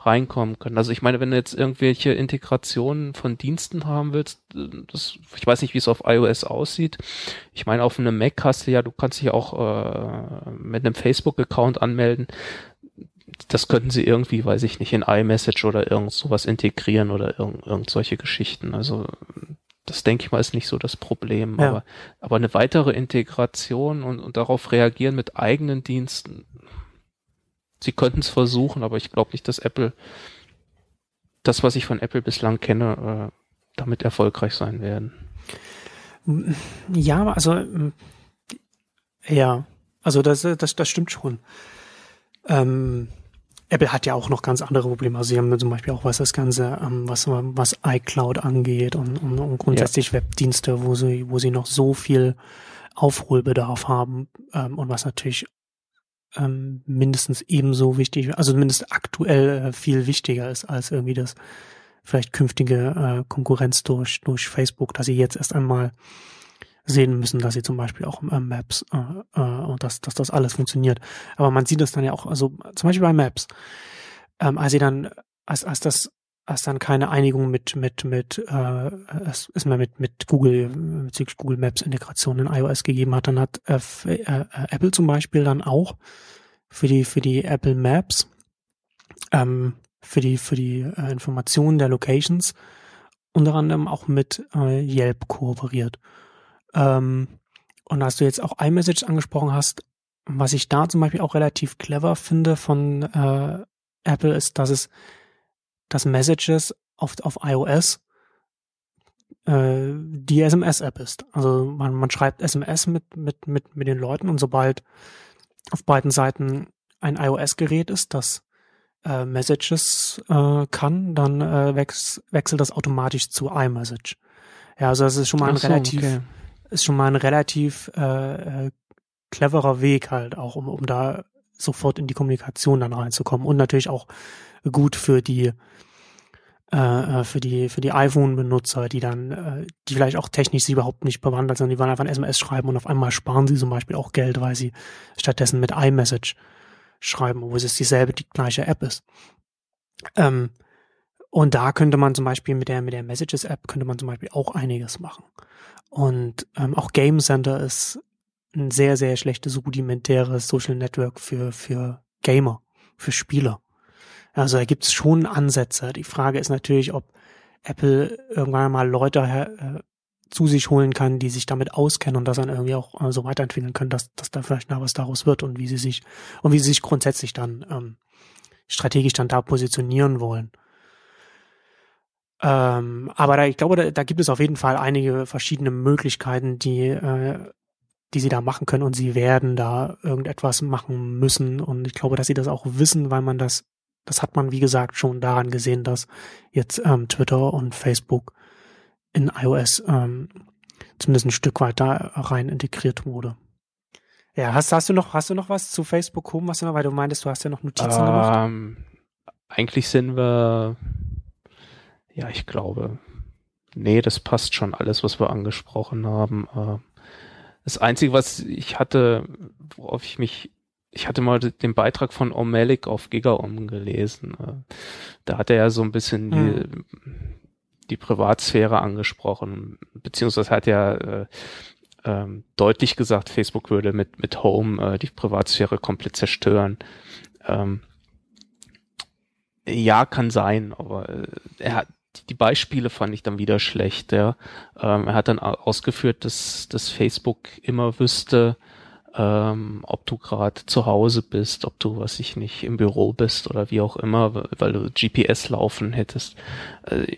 reinkommen können. Also ich meine, wenn du jetzt irgendwelche Integrationen von Diensten haben willst, das, ich weiß nicht, wie es auf iOS aussieht. Ich meine, auf einem Mac hast du ja, du kannst dich auch äh, mit einem Facebook-Account anmelden das könnten sie irgendwie, weiß ich nicht, in iMessage oder irgend sowas integrieren oder irgend, irgend solche Geschichten. Also das denke ich mal ist nicht so das Problem. Ja. Aber, aber eine weitere Integration und, und darauf reagieren mit eigenen Diensten, sie könnten es versuchen, aber ich glaube nicht, dass Apple das, was ich von Apple bislang kenne, äh, damit erfolgreich sein werden. Ja, also ja, also das, das, das stimmt schon. Ähm, Apple hat ja auch noch ganz andere Probleme. Also sie haben zum Beispiel auch was das Ganze, ähm, was, was iCloud angeht und, und, und grundsätzlich ja. Webdienste, wo sie, wo sie noch so viel Aufholbedarf haben ähm, und was natürlich ähm, mindestens ebenso wichtig, also zumindest aktuell äh, viel wichtiger ist als irgendwie das vielleicht künftige äh, Konkurrenz durch, durch Facebook, dass sie jetzt erst einmal sehen müssen, dass sie zum Beispiel auch äh, Maps äh, äh, und dass, dass das alles funktioniert. Aber man sieht das dann ja auch, also zum Beispiel bei Maps, ähm, als sie dann, als, als das, als dann keine Einigung mit mit mit äh, es ist mehr mit mit Google bezüglich Google Maps Integration in iOS gegeben hat, dann hat äh, äh, Apple zum Beispiel dann auch für die für die Apple Maps ähm, für die für die äh, Informationen der Locations unter anderem auch mit äh, Yelp kooperiert. Ähm, und als du jetzt auch iMessage angesprochen hast, was ich da zum Beispiel auch relativ clever finde von äh, Apple ist, dass es dass Messages auf, auf iOS äh, die SMS-App ist. Also man, man schreibt SMS mit, mit, mit, mit den Leuten und sobald auf beiden Seiten ein iOS-Gerät ist, das äh, Messages äh, kann, dann äh, wechs, wechselt das automatisch zu iMessage. Ja, also das ist schon mal ein so, relativ, okay. Ist schon mal ein relativ äh, äh, cleverer Weg halt auch, um, um da sofort in die Kommunikation dann reinzukommen und natürlich auch gut für die äh, äh für die für die iPhone-Benutzer, die dann, die vielleicht auch technisch sie überhaupt nicht bewandert sind, die wollen einfach ein SMS schreiben und auf einmal sparen sie zum Beispiel auch Geld, weil sie stattdessen mit iMessage schreiben, wo es dieselbe, die gleiche App ist. Ähm, und da könnte man zum Beispiel mit der, mit der Messages-App könnte man zum Beispiel auch einiges machen. Und ähm, auch Game Center ist ein sehr, sehr schlechtes, rudimentäres Social Network für, für Gamer, für Spieler. Also da gibt es schon Ansätze. Die Frage ist natürlich, ob Apple irgendwann mal Leute äh, zu sich holen kann, die sich damit auskennen und das dann irgendwie auch äh, so weiterentwickeln können, dass, dass da vielleicht noch was daraus wird und wie sie sich und wie sie sich grundsätzlich dann ähm, strategisch dann da positionieren wollen. Ähm, aber da, ich glaube, da, da gibt es auf jeden Fall einige verschiedene Möglichkeiten, die äh, die sie da machen können und sie werden da irgendetwas machen müssen und ich glaube, dass sie das auch wissen, weil man das das hat man wie gesagt schon daran gesehen, dass jetzt ähm, Twitter und Facebook in iOS ähm, zumindest ein Stück weit da rein integriert wurde. Ja, hast, hast du noch, hast du noch was zu Facebook Home, was du noch, weil du meintest, du hast ja noch Notizen ähm, gemacht? Eigentlich sind wir, ja, ich glaube, nee, das passt schon alles, was wir angesprochen haben. Äh, das Einzige, was ich hatte, worauf ich mich, ich hatte mal den Beitrag von O'Malley auf GigaOM gelesen. Äh, da hat er ja so ein bisschen die, hm die Privatsphäre angesprochen, beziehungsweise hat ja äh, ähm, deutlich gesagt, Facebook würde mit, mit Home äh, die Privatsphäre komplett zerstören. Ähm, ja, kann sein, aber äh, er hat die Beispiele fand ich dann wieder schlecht. Ja. Ähm, er hat dann ausgeführt, dass, dass Facebook immer wüsste, ähm, ob du gerade zu Hause bist, ob du, was ich nicht, im Büro bist oder wie auch immer, weil du GPS laufen hättest. Äh,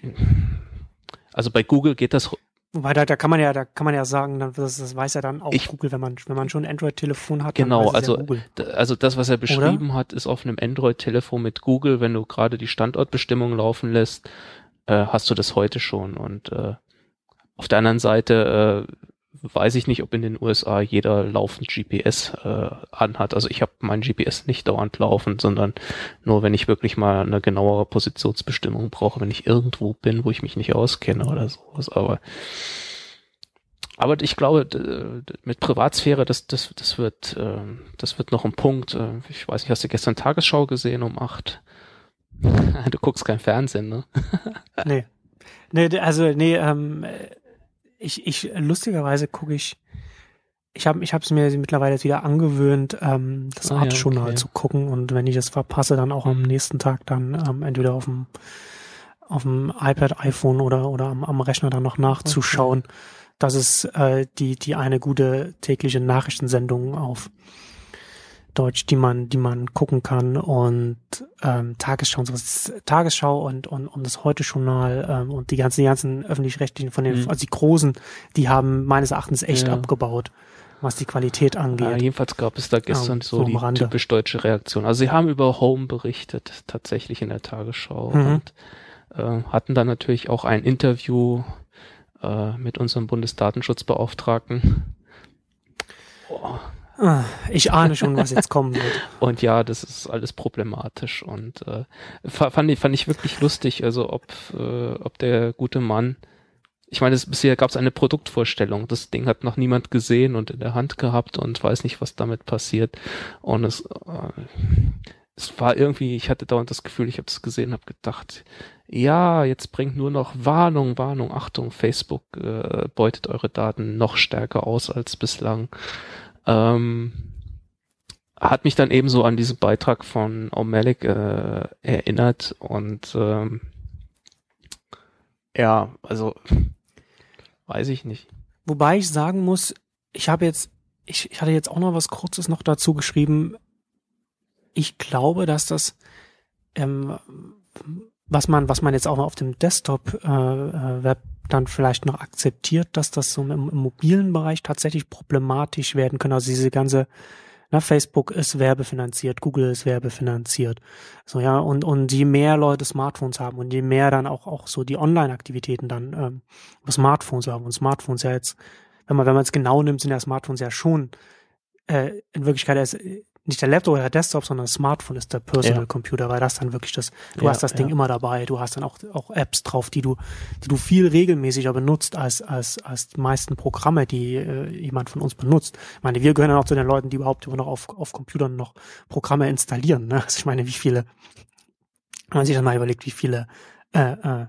also bei Google geht das. Wobei da, da kann man ja, da kann man ja sagen, das, das weiß ja dann auch ich, Google, wenn man, wenn man schon ein Android-Telefon hat. Genau, also, ja also das, was er beschrieben Oder? hat, ist auf einem Android-Telefon mit Google, wenn du gerade die Standortbestimmung laufen lässt, äh, hast du das heute schon. Und äh, auf der anderen Seite äh, weiß ich nicht, ob in den USA jeder laufend GPS äh, anhat. Also ich habe mein GPS nicht dauernd laufen, sondern nur, wenn ich wirklich mal eine genauere Positionsbestimmung brauche, wenn ich irgendwo bin, wo ich mich nicht auskenne oder sowas. Aber aber ich glaube, mit Privatsphäre, das, das, das wird, äh, das wird noch ein Punkt. Äh, ich weiß nicht, hast du gestern Tagesschau gesehen um acht? Du guckst kein Fernsehen, ne? nee. Nee, also nee, ähm, ich, ich lustigerweise gucke ich, ich habe ich es mir mittlerweile wieder angewöhnt, ähm, das ah, Art-Journal ja, okay. zu gucken und wenn ich das verpasse, dann auch am nächsten Tag dann ähm, entweder auf dem auf dem iPad, iPhone oder oder am, am Rechner dann noch nachzuschauen. Okay. Das ist äh, die die eine gute tägliche Nachrichtensendung auf Deutsch, die man, die man gucken kann und ähm, Tagesschau und sowas. Tagesschau und, und, und das Heute-Journal ähm, und die ganzen, die ganzen öffentlich-rechtlichen von den, mhm. also die großen, die haben meines Erachtens echt ja. abgebaut, was die Qualität angeht. Ja, jedenfalls gab es da gestern ja, so, so die Rande. typisch deutsche Reaktion. Also sie haben über Home berichtet, tatsächlich in der Tagesschau mhm. und äh, hatten dann natürlich auch ein Interview äh, mit unserem Bundesdatenschutzbeauftragten. Boah Ah, ich ahne schon, was jetzt kommen wird. und ja, das ist alles problematisch und äh, fand, ich, fand ich wirklich lustig, also ob, äh, ob der gute Mann ich meine, es, bisher gab es eine Produktvorstellung. Das Ding hat noch niemand gesehen und in der Hand gehabt und weiß nicht, was damit passiert. Und es, äh, es war irgendwie, ich hatte dauernd das Gefühl, ich habe es gesehen, habe gedacht, ja, jetzt bringt nur noch Warnung, Warnung, Achtung, Facebook äh, beutet eure Daten noch stärker aus als bislang. Ähm, hat mich dann ebenso an diesen Beitrag von O'Malley äh, erinnert und ähm, ja, also weiß ich nicht. Wobei ich sagen muss, ich habe jetzt, ich, ich hatte jetzt auch noch was Kurzes noch dazu geschrieben. Ich glaube, dass das, ähm, was man, was man jetzt auch mal auf dem Desktop-Web äh, äh dann vielleicht noch akzeptiert, dass das so im, im mobilen Bereich tatsächlich problematisch werden kann. Also diese ganze na, Facebook ist werbefinanziert, Google ist werbefinanziert. So, ja, und, und je mehr Leute Smartphones haben und je mehr dann auch, auch so die Online-Aktivitäten dann ähm, Smartphones haben. Und Smartphones ja jetzt, wenn man, wenn man es genau nimmt, sind ja Smartphones ja schon äh, in Wirklichkeit erst nicht der Laptop oder der Desktop, sondern das Smartphone ist der Personal ja. Computer, weil das dann wirklich das, du ja, hast das Ding immer dabei, du hast dann auch, auch Apps drauf, die du, die du viel regelmäßiger benutzt als, als, als die meisten Programme, die äh, jemand von uns benutzt. Ich meine, wir gehören dann auch zu den Leuten, die überhaupt immer noch auf, auf Computern noch Programme installieren. Ne? Also ich meine, wie viele, wenn man sich dann mal überlegt, wie viele äh, äh,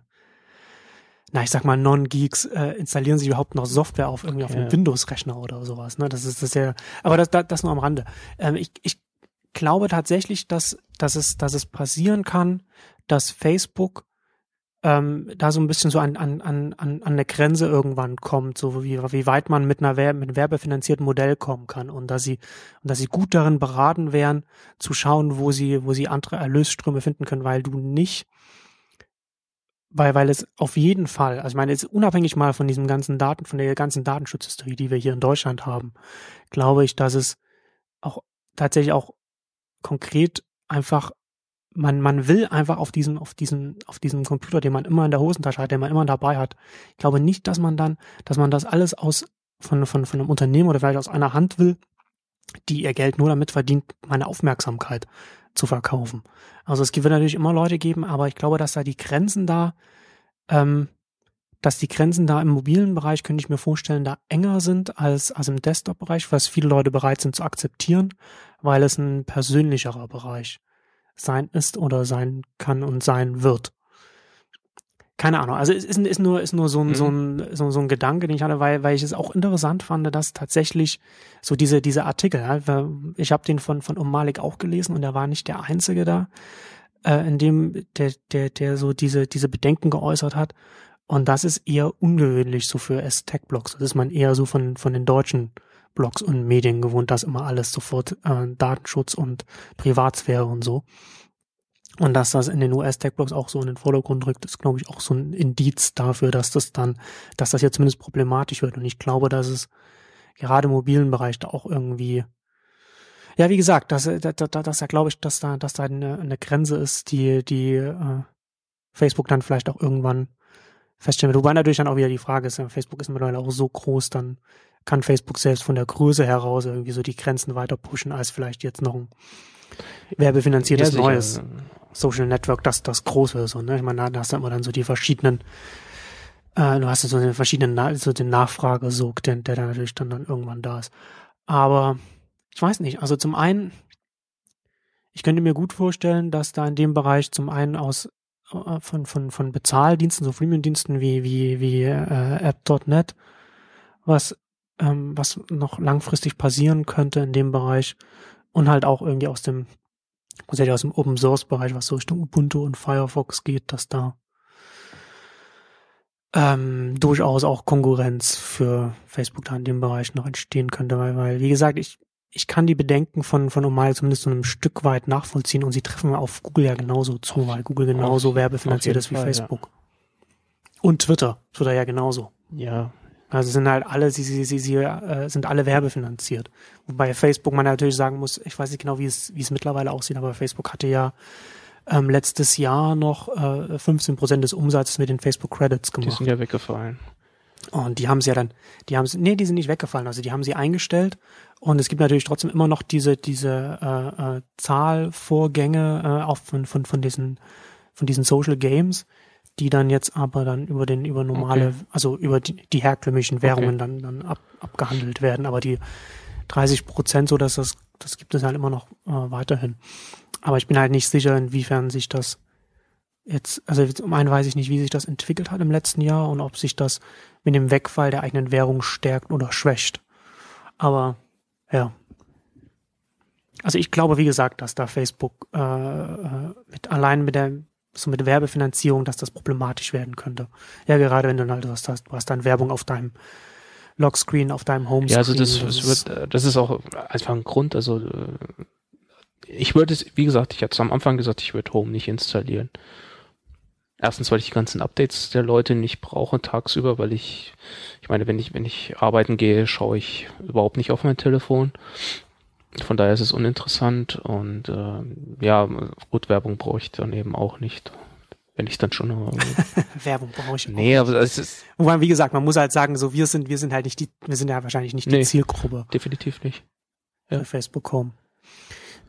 na, ich sag mal, Non-Geeks äh, installieren sich überhaupt noch Software auf irgendwie auf ja. einem Windows-Rechner oder sowas. Ne? Das ist das ja, aber das, das, das nur am Rande. Ähm, ich, ich glaube tatsächlich, dass, dass, es, dass es passieren kann, dass Facebook ähm, da so ein bisschen so an, an, an, an eine Grenze irgendwann kommt, so wie, wie weit man mit einer mit einem werbefinanzierten Modell kommen kann und dass sie, und dass sie gut darin beraten wären, zu schauen, wo sie, wo sie andere Erlösströme finden können, weil du nicht weil, weil es auf jeden Fall, also ich meine, jetzt unabhängig mal von diesem ganzen Daten, von der ganzen Datenschutzhistorie, die wir hier in Deutschland haben, glaube ich, dass es auch tatsächlich auch konkret einfach, man, man will einfach auf diesem, auf diesem, auf diesem Computer, den man immer in der Hosentasche hat, den man immer dabei hat. Ich glaube nicht, dass man dann, dass man das alles aus, von, von, von einem Unternehmen oder vielleicht aus einer Hand will, die ihr Geld nur damit verdient, meine Aufmerksamkeit zu verkaufen. Also es wird natürlich immer Leute geben, aber ich glaube, dass da die Grenzen da, ähm, dass die Grenzen da im mobilen Bereich, könnte ich mir vorstellen, da enger sind als, als im Desktop-Bereich, was viele Leute bereit sind zu akzeptieren, weil es ein persönlicherer Bereich sein ist oder sein kann und sein wird keine Ahnung, also es ist, ist nur, ist nur so ein, mhm. so, ein, so, so ein Gedanke, den ich hatte, weil, weil ich es auch interessant fand, dass tatsächlich so diese, diese Artikel, ja, ich habe den von, von Um Malik auch gelesen und er war nicht der Einzige da, äh, in dem der, der, der so diese, diese Bedenken geäußert hat. Und das ist eher ungewöhnlich so für S-Tech-Blogs. Das ist man eher so von, von den deutschen Blogs und Medien gewohnt, dass immer alles sofort äh, Datenschutz und Privatsphäre und so. Und dass das in den US-Tech-Blogs auch so in den Vordergrund rückt, ist, glaube ich, auch so ein Indiz dafür, dass das dann, dass das ja zumindest problematisch wird. Und ich glaube, dass es gerade im mobilen Bereich da auch irgendwie, ja, wie gesagt, dass, dass, dass da glaube ich, dass da, dass da eine, eine Grenze ist, die, die äh, Facebook dann vielleicht auch irgendwann feststellen wird. Wobei natürlich dann auch wieder die Frage ist, ja, Facebook ist mittlerweile auch so groß, dann kann Facebook selbst von der Größe heraus irgendwie so die Grenzen weiter pushen, als vielleicht jetzt noch ein werbefinanziertes ja, neues Social Network, das das große ist. Und, ne? Ich meine, da hast du immer dann so die verschiedenen, äh, du hast so den verschiedenen, so den Nachfragesog, der, der dann natürlich dann, dann irgendwann da ist. Aber ich weiß nicht, also zum einen, ich könnte mir gut vorstellen, dass da in dem Bereich zum einen aus äh, von, von, von Bezahldiensten, so Freemium-Diensten wie, wie, wie äh, App.net, was, ähm, was noch langfristig passieren könnte in dem Bereich und halt auch irgendwie aus dem tatsächlich aus dem Open Source Bereich, was so Richtung Ubuntu und Firefox geht, dass da ähm, durchaus auch Konkurrenz für Facebook da in dem Bereich noch entstehen könnte, weil, weil wie gesagt, ich ich kann die Bedenken von von Omal zumindest so einem Stück weit nachvollziehen und sie treffen auf Google ja genauso zu, weil Google genauso werbefinanziert ist wie Fall, Facebook. Ja. Und Twitter, Twitter ja genauso. Ja, also sind halt alle, sie, sie, sie, sie äh, sind alle werbefinanziert. Wobei Facebook man natürlich sagen muss, ich weiß nicht genau, wie es, wie es mittlerweile aussieht, aber Facebook hatte ja ähm, letztes Jahr noch äh, 15 Prozent des Umsatzes mit den Facebook Credits gemacht. Die sind ja weggefallen. Und die haben sie ja dann, die haben sie, nee, die sind nicht weggefallen, also die haben sie eingestellt. Und es gibt natürlich trotzdem immer noch diese, diese äh, äh, Zahlvorgänge äh, auch von, von, von diesen, von diesen Social Games, die dann jetzt aber dann über den, über normale, Okay. also über die, die herkömmlichen Währungen dann, dann ab, abgehandelt werden. Aber die 30 Prozent, so dass das, das gibt es halt immer noch äh, weiterhin. Aber ich bin halt nicht sicher, inwiefern sich das jetzt, also jetzt um einen weiß ich nicht, wie sich das entwickelt hat im letzten Jahr und ob sich das mit dem Wegfall der eigenen Währung stärkt oder schwächt. Aber ja. Also ich glaube, wie gesagt, dass da Facebook äh, äh, mit allein mit der so mit Werbefinanzierung, dass das problematisch werden könnte. Ja, gerade wenn du halt was hast, du hast dann Werbung auf deinem Lockscreen, auf deinem Homescreen. Ja, also das, das es ist- wird, äh, das ist auch einfach ein Grund. Also äh, ich würde es, wie gesagt, ich hatte am Anfang gesagt, ich würde Home nicht installieren. Erstens, weil ich die ganzen Updates der Leute nicht brauche tagsüber, weil ich, ich meine, wenn ich, wenn ich arbeiten gehe, schaue ich überhaupt nicht auf mein Telefon. Von daher ist es uninteressant und äh, ja, gut, Werbung brauche ich dann eben auch nicht. Wenn ich dann schon. Äh, Werbung brauche ich. auch. nee, aber es ist Wobei, wie gesagt, man muss halt sagen, so wir sind, wir sind halt nicht die, wir sind ja wahrscheinlich nicht die Nee. Zielgruppe definitiv nicht. Ja. Facebook Home.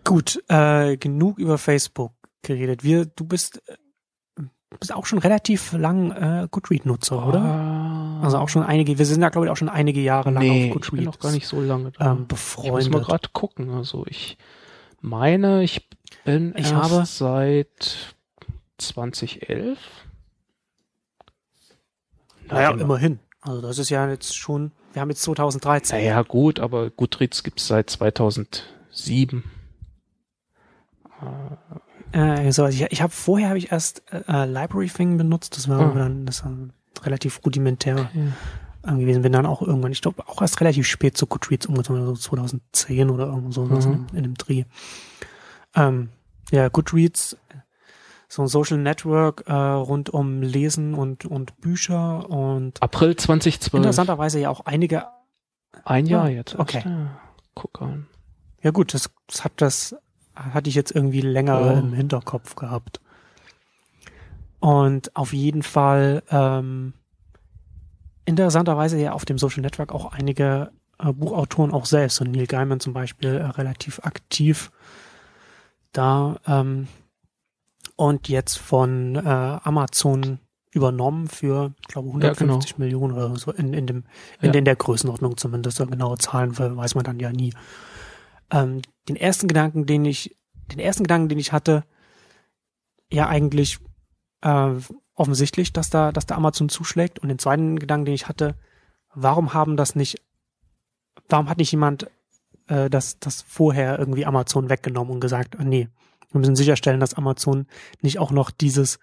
Gut, äh, genug über Facebook geredet. Wir, du bist, äh, bist auch schon relativ lang äh, Goodread-Nutzer, oder? Ah. Also auch schon einige, wir sind ja glaube ich auch schon einige Jahre lang nee, auf ich bin noch gar nicht so lange da. ähm, Ich muss mal befreundet. gerade gucken. Also ich meine, ich bin Ich erst habe- seit 2011. Naja, Nein, immerhin. Also das ist ja jetzt schon, wir haben jetzt 2013. Naja, gut, aber Goodreads gibt's seit 2007. Äh, so, ich ich habe vorher habe ich erst äh, Library Thing benutzt, das war Ah. dann das war relativ rudimentär äh, gewesen. Bin dann auch irgendwann, ich glaube auch erst relativ spät zu Goodreads umgezogen, also 2010 oder irgendwo so was Mhm. in, dem- in dem Dreh. Ähm, ja, Goodreads, so ein Social Network äh, rund um Lesen und und Bücher und April 2012. interessanterweise ja auch einige. Ein Jahr Ja, jetzt. okay. Ja, guck an. Ja gut, das, das hat das hatte ich jetzt irgendwie länger Oh. im Hinterkopf gehabt. Und auf jeden Fall ähm, interessanterweise ja auf dem Social Network auch einige äh, Buchautoren auch selbst und Neil Gaiman zum Beispiel äh, relativ aktiv da ähm, und jetzt von äh, Amazon übernommen für, ich glaube, 150 Millionen oder so in, in dem in, Ja. in der Größenordnung zumindest. So genaue Zahlen weiß man dann ja nie. Ähm, den ersten Gedanken, den ich, den ersten Gedanken, den ich hatte, ja eigentlich äh, offensichtlich, dass da, dass da Amazon zuschlägt. Und den zweiten Gedanken, den ich hatte, warum haben das nicht, warum hat nicht jemand äh, das, das vorher irgendwie Amazon weggenommen und gesagt, ah, nee, wir müssen sicherstellen, dass Amazon nicht auch noch dieses,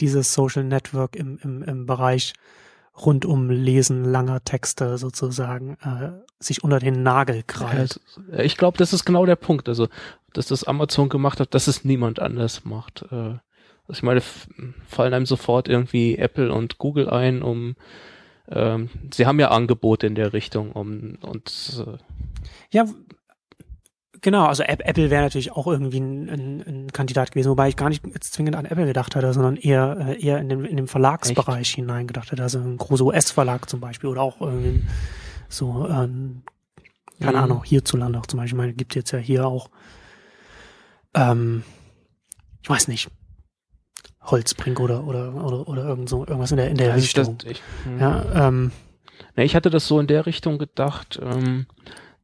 dieses Social Network im, im, im Bereich rund um Lesen langer Texte sozusagen äh, sich unter den Nagel krallt. Ja, Ich glaube, das ist genau der Punkt. Also, dass das Amazon gemacht hat, dass es niemand anders macht. Äh, Also ich meine, fallen einem sofort irgendwie Apple und Google ein, um ähm, sie haben ja Angebote in der Richtung, um und äh, Ja, genau. Also App- Apple wäre natürlich auch irgendwie ein, ein, ein Kandidat gewesen, wobei ich gar nicht zwingend an Apple gedacht hatte, sondern eher äh, eher in den in den Verlagsbereich hinein gedacht hatte. Also ein großer US-Verlag zum Beispiel oder auch irgendwie so ähm, keine Mhm. Ahnung hierzulande auch zum Beispiel. Ich meine, gibt jetzt ja hier auch ähm, ich weiß nicht Holzbrink oder oder oder oder irgend so irgendwas in der in der also ich, das, Richtung. ich, hm. ja, ähm, Ne, ich hatte das so in der Richtung gedacht, ähm,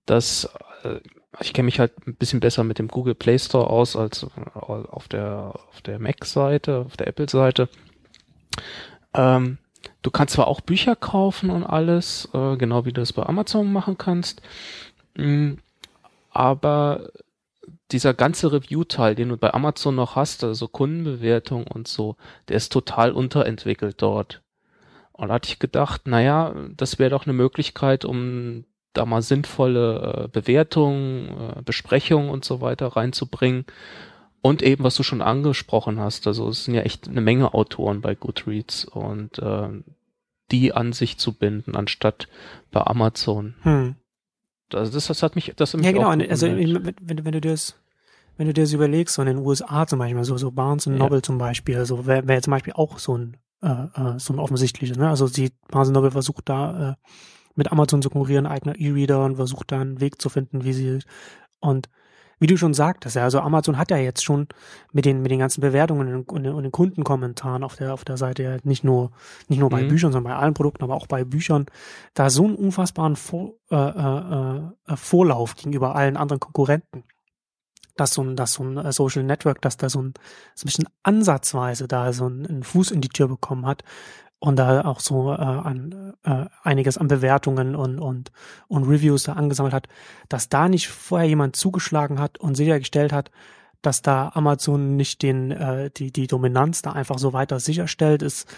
dass äh, ich kenne mich halt ein bisschen besser mit dem Google Play Store aus als äh, auf der auf der Mac-Seite, auf der Apple-Seite. Ähm, du kannst zwar auch Bücher kaufen und alles, äh, genau wie du es bei Amazon machen kannst, mh, aber dieser ganze Review-Teil, den du bei Amazon noch hast, also Kundenbewertung und so, der ist total unterentwickelt dort. Und da hatte ich gedacht, naja, das wäre doch eine Möglichkeit, um da mal sinnvolle äh, Bewertungen, äh, Besprechungen und so weiter reinzubringen. Und eben, was du schon angesprochen hast, also es sind ja echt eine Menge Autoren bei Goodreads und äh, die an sich zu binden, anstatt bei Amazon. hm. Also das, das hat mich, das hat mich Ja, genau. Also wenn, wenn, du dir das, wenn du dir das überlegst, so in den USA zum Beispiel, so, so Barnes Ja. Noble zum Beispiel, also wäre wär zum Beispiel auch so ein, äh, äh, so ein offensichtliches, ne? Also die Barnes Noble versucht da äh, mit Amazon zu konkurrieren, eigener E-Reader und versucht da einen Weg zu finden, wie sie und wie du schon sagtest, ja, also Amazon hat ja jetzt schon mit den, mit den ganzen Bewertungen und, und den Kundenkommentaren auf der, auf der Seite, ja, nicht nur, nicht nur bei mhm. Büchern, sondern bei allen Produkten, aber auch bei Büchern, da so einen unfassbaren Vor, äh, äh, äh, Vorlauf gegenüber allen anderen Konkurrenten. Dass so ein, dass so ein äh, Social Network, dass da so ein, so ein bisschen ansatzweise da so ein, einen Fuß in die Tür bekommen hat, und da auch so äh, an, äh, einiges an Bewertungen und, und, und Reviews da angesammelt hat, dass da nicht vorher jemand zugeschlagen hat und sichergestellt hat, dass da Amazon nicht den, äh, die, die Dominanz da einfach so weiter sicherstellt, ist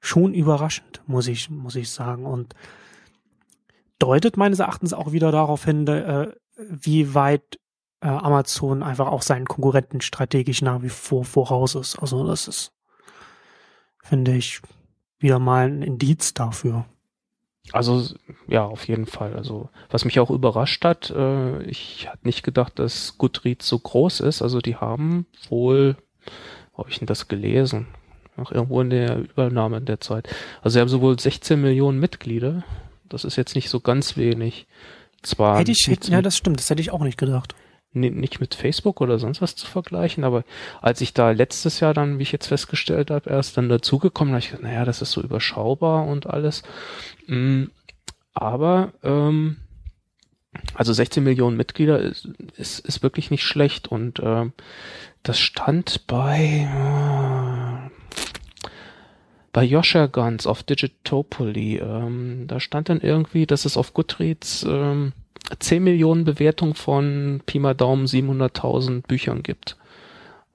schon überraschend, muss ich, muss ich sagen. Und deutet meines Erachtens auch wieder darauf hin, äh, wie weit äh, Amazon einfach auch seinen Konkurrenten strategisch nach wie vor voraus ist. Also das ist, finde ich, wieder mal ein Indiz dafür. Also ja, auf jeden Fall. Also was mich auch überrascht hat, äh, ich hatte nicht gedacht, dass Goodreads so groß ist. Also die haben wohl, wo habe ich denn das gelesen? Auch irgendwo in der Übernahme in der Zeit. Also sie haben sowohl 16 Millionen Mitglieder. Das ist jetzt nicht so ganz wenig. Zwar hätte ich, hätte, ja, das stimmt. Das hätte ich auch nicht gedacht nicht mit Facebook oder sonst was zu vergleichen, aber als ich da letztes Jahr dann, wie ich jetzt festgestellt habe, erst dann dazugekommen, habe ich gedacht, naja, das ist so überschaubar und alles. Mm, aber ähm, also 16 Millionen Mitglieder ist, ist, ist wirklich nicht schlecht und ähm, das stand bei äh, bei Joshua Guns auf Digitopoly. Ähm, da stand dann irgendwie, dass es auf Goodreads ähm, 10 Millionen Bewertungen von Pi mal Daumen 700.000 Büchern gibt.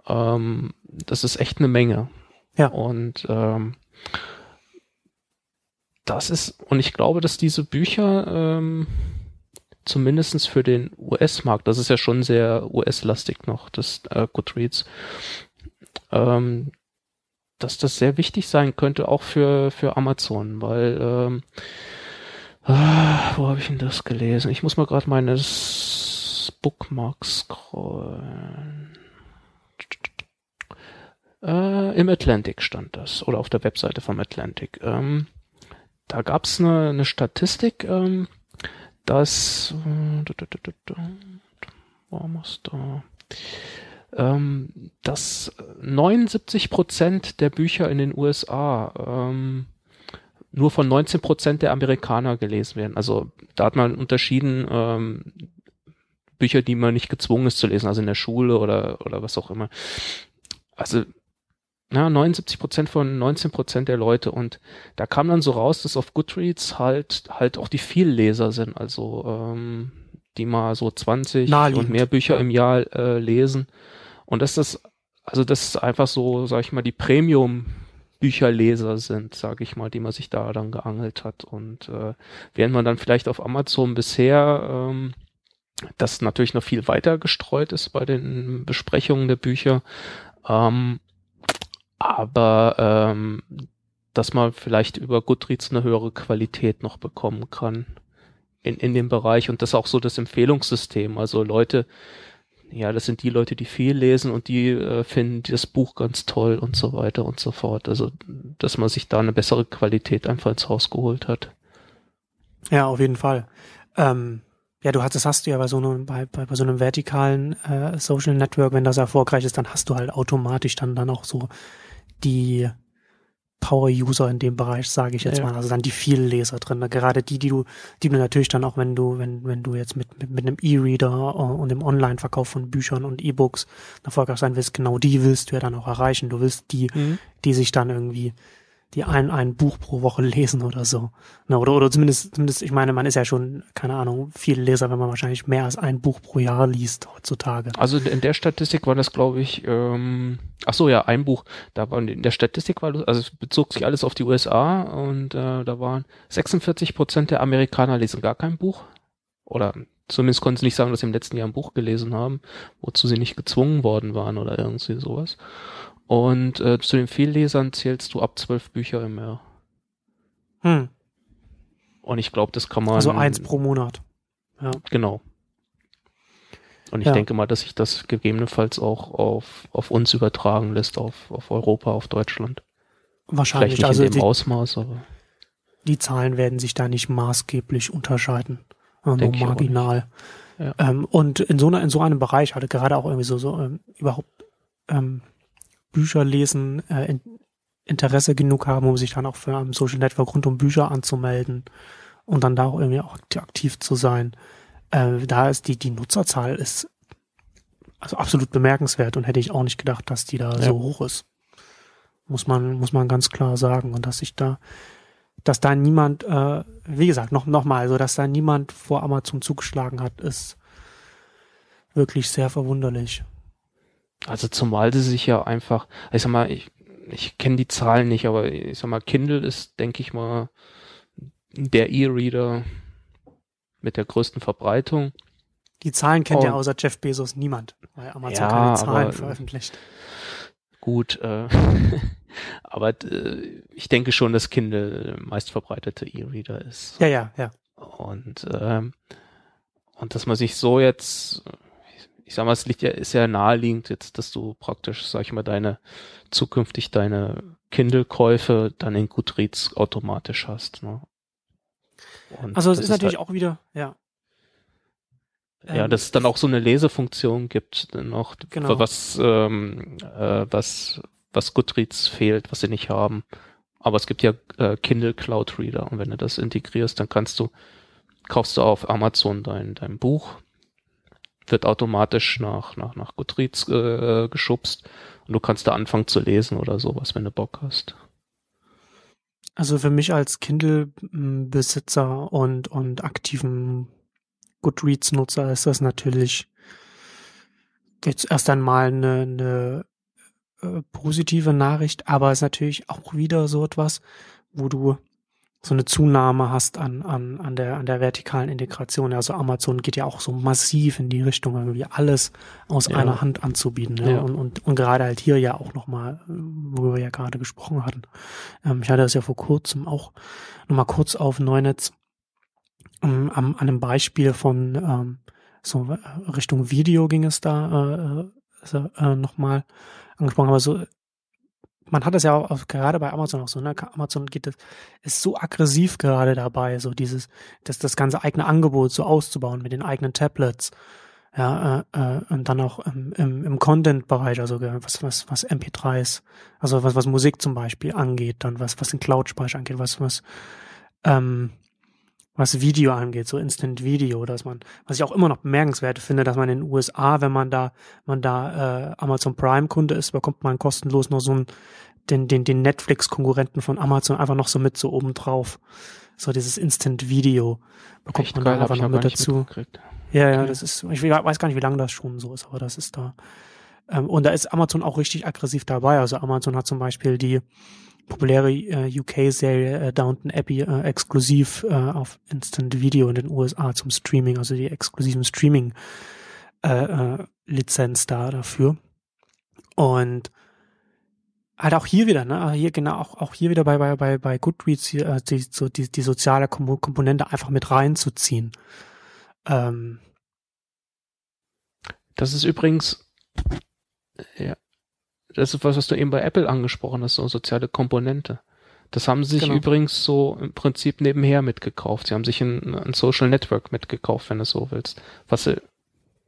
Ähm, das ist echt eine Menge. Ja. Und ähm, das ist, und ich glaube, dass diese Bücher ähm, zumindestens für den US-Markt, das ist ja schon sehr US-lastig noch, das äh, Goodreads, ähm, dass das sehr wichtig sein könnte, auch für, für Amazon, weil ähm, Ah, wo habe ich denn das gelesen? Ich muss mal gerade meine Bookmarks scrollen. Äh, Im Atlantic stand das oder auf der Webseite vom Atlantic. Ähm, da gab es eine, eine Statistik, ähm, dass äh, warum ist da? Ähm, dass 79 Prozent der Bücher in den USA ähm, nur von 19 Prozent der Amerikaner gelesen werden. Also da hat man unterschieden ähm, Bücher, die man nicht gezwungen ist zu lesen, also in der Schule oder, oder was auch immer. Also ja, 79 Prozent von 19 Prozent der Leute und da kam dann so raus, dass auf Goodreads halt halt auch die Vielleser sind, also ähm, die mal so 20 Naheliegend. und mehr Bücher im Jahr äh, lesen und dass das also das ist einfach so, sag ich mal, die Premium Bücherleser sind, sage ich mal, die man sich da dann geangelt hat. Und äh, während man dann vielleicht auf Amazon bisher ähm, das natürlich noch viel weiter gestreut ist bei den Besprechungen der Bücher, ähm, aber ähm, dass man vielleicht über Goodreads eine höhere Qualität noch bekommen kann in, in dem Bereich und das auch so das Empfehlungssystem. Also Leute, ja, das sind die Leute, die viel lesen und die äh, finden das Buch ganz toll und so weiter und so fort. Also, dass man sich da eine bessere Qualität einfach ins Haus geholt hat. Ja, auf jeden Fall. Ähm, ja, du hast, das hast du ja bei so einem, bei, bei, bei so einem vertikalen äh, Social Network, wenn das erfolgreich ist, dann hast du halt automatisch dann, dann auch so die Power-User in dem Bereich, sage ich jetzt ja. mal. Also dann die vielen Leser drin. Gerade die, die du, die du natürlich dann auch, wenn du, wenn, wenn du jetzt mit, mit, mit einem E-Reader und dem Online-Verkauf von Büchern und E-Books erfolgreich sein willst, genau die willst du ja dann auch erreichen. Du willst die, mhm. die sich dann irgendwie die ein, ein Buch pro Woche lesen oder so. Na, oder, oder zumindest, zumindest, ich meine, man ist ja schon, keine Ahnung, viel Leser, wenn man wahrscheinlich mehr als ein Buch pro Jahr liest heutzutage. Also in der Statistik war das, glaube ich, ähm, ach so, ja, ein Buch. Da war in der Statistik war, also es bezog sich alles auf die USA und äh, da waren 46 Prozent der Amerikaner lesen gar kein Buch. Oder zumindest konnten sie nicht sagen, dass sie im letzten Jahr ein Buch gelesen haben, wozu sie nicht gezwungen worden waren oder irgendwie sowas. Und äh, zu den Viellesern zählst du ab zwölf Bücher im Jahr. Hm. Und ich glaube, das kann man. Also eins pro Monat. Ja. Genau. Und ich ja. denke mal, dass sich das gegebenenfalls auch auf, auf uns übertragen lässt, auf, auf Europa, auf Deutschland. Wahrscheinlich. Vielleicht nicht also in dem die, Ausmaß, aber. Die Zahlen werden sich da nicht maßgeblich unterscheiden. Nur marginal. Ja. Ähm, und in so, einer, in so einem Bereich hatte gerade auch irgendwie so, so ähm, überhaupt ähm, Bücher lesen, äh, in, Interesse genug haben, um sich dann auch für ein Social Network rund um Bücher anzumelden und dann da auch irgendwie auch aktiv zu sein. Äh, da ist die, die Nutzerzahl ist also absolut bemerkenswert und hätte ich auch nicht gedacht, dass die da ja. so hoch ist. Muss man, muss man ganz klar sagen. Und dass sich da, dass da niemand, äh, wie gesagt, noch, noch mal, also dass da niemand vor Amazon zugeschlagen hat, ist wirklich sehr verwunderlich. Also zumal sie sich ja einfach, ich sag mal, ich, ich kenne die Zahlen nicht, aber ich sag mal, Kindle ist, denke ich mal, der E-Reader mit der größten Verbreitung. Die Zahlen kennt ja außer Jeff Bezos niemand, weil Amazon ja, keine Zahlen aber, veröffentlicht. Gut, äh, aber äh, ich denke schon, dass Kindle meist verbreitete E-Reader ist. Ja, ja, ja. Und ähm, und dass man sich so jetzt ich sag mal, es liegt ja, ist ja naheliegend jetzt, dass du praktisch, sag ich mal, deine, zukünftig deine Kindle-Käufe dann in Goodreads automatisch hast, ne? also es ist natürlich halt, auch wieder, ja. Ja, ähm, dass es dann auch so eine Lesefunktion gibt, noch, genau. was, ähm, äh, was, was Goodreads fehlt, was sie nicht haben. Aber es gibt ja äh, Kindle Cloud Reader und wenn du das integrierst, dann kannst du, kaufst du auf Amazon dein, dein Buch, wird automatisch nach, nach, nach Goodreads äh, geschubst und du kannst da anfangen zu lesen oder sowas, wenn du Bock hast. Also für mich als Kindle-Besitzer und, und aktiven Goodreads-Nutzer ist das natürlich jetzt erst einmal eine, eine äh, positive Nachricht, aber es ist natürlich auch wieder so etwas, wo du so eine Zunahme hast an, an, an, der, an der vertikalen Integration. Also Amazon geht ja auch so massiv in die Richtung, irgendwie alles aus ja. einer Hand anzubieten. Ja. ja. Und, und, und gerade halt hier ja auch nochmal, wo wir ja gerade gesprochen hatten. Ähm, ich hatte das ja vor kurzem auch nochmal kurz auf Neunetz ähm, an einem Beispiel von ähm, so äh, Richtung Video ging es da äh, äh, äh nochmal angesprochen, aber so man hat es ja auch gerade bei Amazon auch so, ne? Amazon geht das, ist so aggressiv gerade dabei, so dieses, das, das ganze eigene Angebot so auszubauen mit den eigenen Tablets. Ja, äh, äh, und dann auch im, im, im Content-Bereich, also was, was, was MP3s, also was, was Musik zum Beispiel angeht, dann was, was den Cloud-Speicher angeht, was, was, ähm, was Video angeht, so Instant Video, dass man, was ich auch immer noch bemerkenswert finde, dass man in den USA, wenn man da, man da äh, Amazon Prime Kunde ist, bekommt man kostenlos noch so einen, den, den, den Netflix-Konkurrenten von Amazon einfach noch so mit so oben drauf. So dieses Instant Video bekommt Echt man geil, da einfach noch mit dazu. Ja, ja, okay. das ist, ich weiß gar nicht, wie lange das schon so ist, aber das ist da. Ähm, und da ist Amazon auch richtig aggressiv dabei. Also Amazon hat zum Beispiel die populäre äh, UK-Serie äh, Downton Abbey äh, exklusiv äh, auf Instant Video in den USA zum Streaming, also die exklusiven Streaming äh, äh, Lizenz da dafür. Und halt auch hier wieder, ne, hier genau, auch, auch hier wieder bei, bei, bei, bei Goodreads hier, äh, die, so die, die soziale Komponente einfach mit reinzuziehen. Ähm. Das ist übrigens, ja, das ist was, was du eben bei Apple angesprochen hast, so soziale Komponente. Das haben sie sich genau. übrigens so im Prinzip nebenher mitgekauft. Sie haben sich ein, ein Social Network mitgekauft, wenn du so willst. Was sie,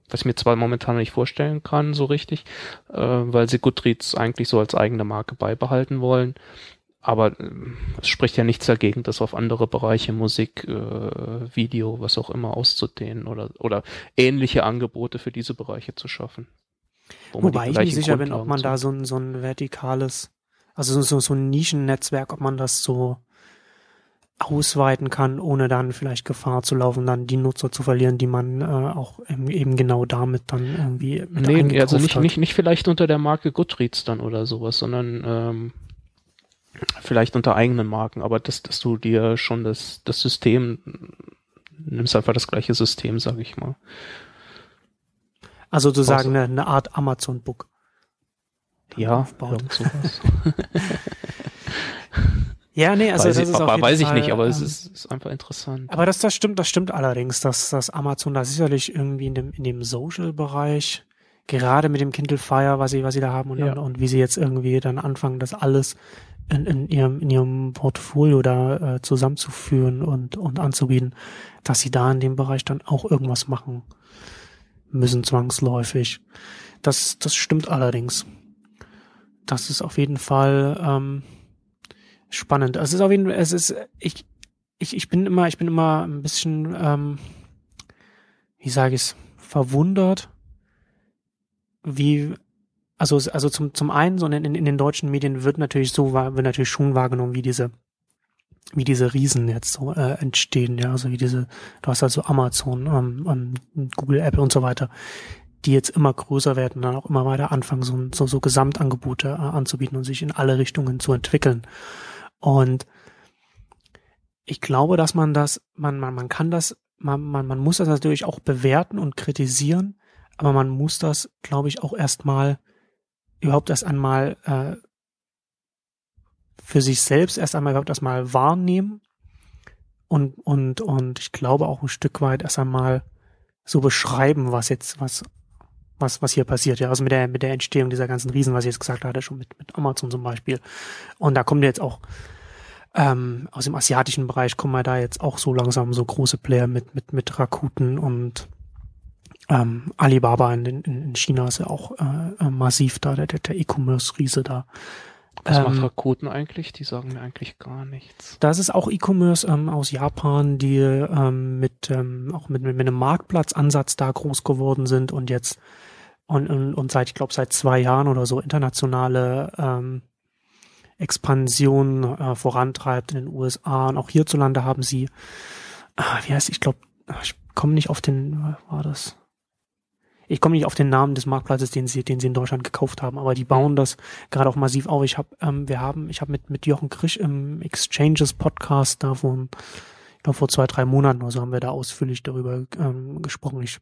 was ich mir zwar momentan nicht vorstellen kann, so richtig, äh, weil sie Goodreads eigentlich so als eigene Marke beibehalten wollen. Aber äh, es spricht ja nichts dagegen, das auf andere Bereiche, Musik, äh, Video, was auch immer auszudehnen oder, oder ähnliche Angebote für diese Bereiche zu schaffen. Wobei ich nicht sicher bin, ob man da so ein, so ein vertikales, also so, so ein Nischennetzwerk, ob man das so ausweiten kann, ohne dann vielleicht Gefahr zu laufen, dann die Nutzer zu verlieren, die man äh, auch eben genau damit dann irgendwie mit Nee, also nicht, hat. nicht, nicht vielleicht unter der Marke Goodreads dann oder sowas, sondern ähm, vielleicht unter eigenen Marken, aber dass, dass du dir schon das, das System nimmst einfach das gleiche System, sag ich mal. Also sozusagen eine, eine Art Amazon-Book. Ja, ja, nee, also weiß das ich, ist auf weiß ich Fall, nicht, aber ähm, es ist, ist, einfach interessant. Aber das, das stimmt, das stimmt allerdings, dass, dass Amazon da sicherlich irgendwie in dem, in dem Social-Bereich, gerade mit dem Kindle Fire, was sie, was sie da haben und, ja. und, und, wie sie jetzt irgendwie dann anfangen, das alles in, in ihrem, in ihrem Portfolio da äh, zusammenzuführen und, und anzubieten, dass sie da in dem Bereich dann auch irgendwas machen müssen, zwangsläufig. Das, das stimmt allerdings. Das ist auf jeden Fall ähm, spannend. Es ist auf jeden Fall, es ist, ich, ich, ich bin immer, ich bin immer ein bisschen, ähm, wie sage ich es, verwundert, wie also, also zum, zum einen, so in, in den deutschen Medien wird natürlich so, wird natürlich schon wahrgenommen, wie diese, wie diese Riesen jetzt so äh, entstehen, ja, also wie diese, du hast also Amazon, ähm, ähm, Google, Apple und so weiter, die jetzt immer größer werden und dann auch immer weiter anfangen, so, so, so Gesamtangebote äh, anzubieten und sich in alle Richtungen zu entwickeln. Und ich glaube, dass man das, man, man, man kann das, man, man, man muss das natürlich auch bewerten und kritisieren, aber man muss das, glaube ich, auch erstmal überhaupt erst einmal äh, für sich selbst erst einmal überhaupt erstmal wahrnehmen und und und ich glaube auch ein Stück weit erst einmal so beschreiben, was jetzt was was was hier passiert ja also mit der mit der Entstehung dieser ganzen Riesen, was ich jetzt gesagt hatte schon mit mit Amazon zum Beispiel und da kommen jetzt auch ähm, aus dem asiatischen Bereich kommen wir da jetzt auch so langsam so große Player mit mit mit Rakuten und ähm, Alibaba in, in, in China ist ja auch äh, äh massiv da, der, der E-Commerce-Riese da. Was ähm, macht Rakuten eigentlich? Die sagen mir eigentlich gar nichts. Das ist auch E-Commerce ähm, aus Japan, die ähm, mit ähm, auch mit, mit einem Marktplatzansatz da groß geworden sind und jetzt und, und, und seit, ich glaube, seit zwei Jahren oder so internationale ähm, Expansion äh, vorantreibt in den USA und auch hierzulande haben sie, ah, wie heißt, ich glaube, ich komme nicht auf den, war das? Ich komme nicht auf den Namen des Marktplatzes, den sie, den sie in Deutschland gekauft haben, aber die bauen das gerade auch massiv auf. Ich habe, ähm, wir haben, ich habe mit mit Jochen Krisch im Exchanges Podcast da vor, ich glaube vor zwei drei Monaten oder so haben wir da ausführlich darüber ähm, gesprochen. Ich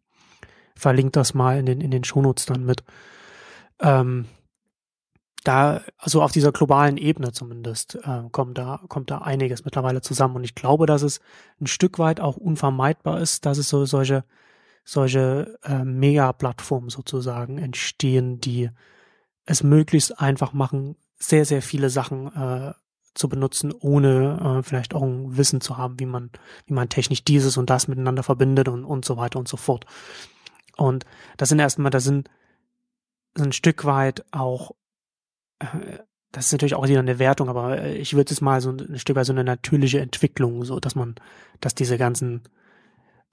verlinke das mal in den in den Shownotes dann mit. Ähm, da, also auf dieser globalen Ebene zumindest, äh, kommt da, kommt da einiges mittlerweile zusammen. Und ich glaube, dass es ein Stück weit auch unvermeidbar ist, dass es so solche solche äh, Mega-Plattformen sozusagen entstehen, die es möglichst einfach machen, sehr, sehr viele Sachen äh, zu benutzen, ohne äh, vielleicht auch ein Wissen zu haben, wie man, wie man technisch dieses und das miteinander verbindet und, und so weiter und so fort. Und das sind erstmal, das sind, das sind ein Stück weit auch, äh, das ist natürlich auch wieder eine Wertung, aber ich würde es mal so ein Stück weit so eine natürliche Entwicklung, so dass man, dass diese ganzen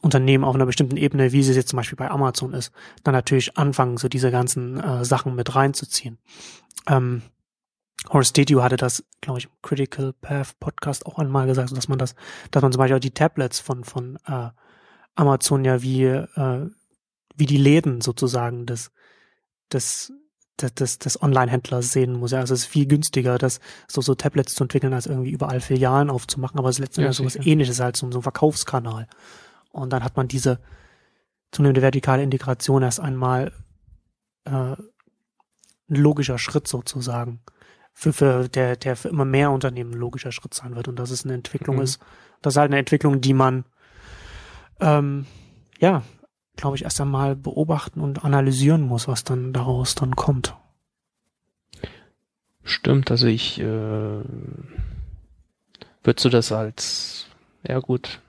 Unternehmen auf einer bestimmten Ebene, wie sie jetzt zum Beispiel bei Amazon ist, dann natürlich anfangen, so diese ganzen äh, Sachen mit reinzuziehen. Ähm, Horace Didio hatte das, glaube ich, im Critical Path Podcast auch einmal gesagt, dass man das, dass man zum Beispiel auch die Tablets von von äh, Amazon ja wie äh, wie die Läden sozusagen des des des, des Online-Händlers sehen muss. Ja, also es ist viel günstiger, das so so Tablets zu entwickeln, als irgendwie überall Filialen aufzumachen. Aber es ist letztendlich ja, so was Ähnliches als so, so ein Verkaufskanal. Und dann hat man diese zunehmende vertikale Integration erst einmal äh, ein logischer Schritt sozusagen. Für, für der, der für immer mehr Unternehmen ein logischer Schritt sein wird. Und dass es eine Entwicklung mhm. ist. Das ist halt eine Entwicklung, die man ähm, ja, glaube ich, erst einmal beobachten und analysieren muss, was dann daraus dann kommt. Stimmt, also ich äh, würdest du das als ja gut,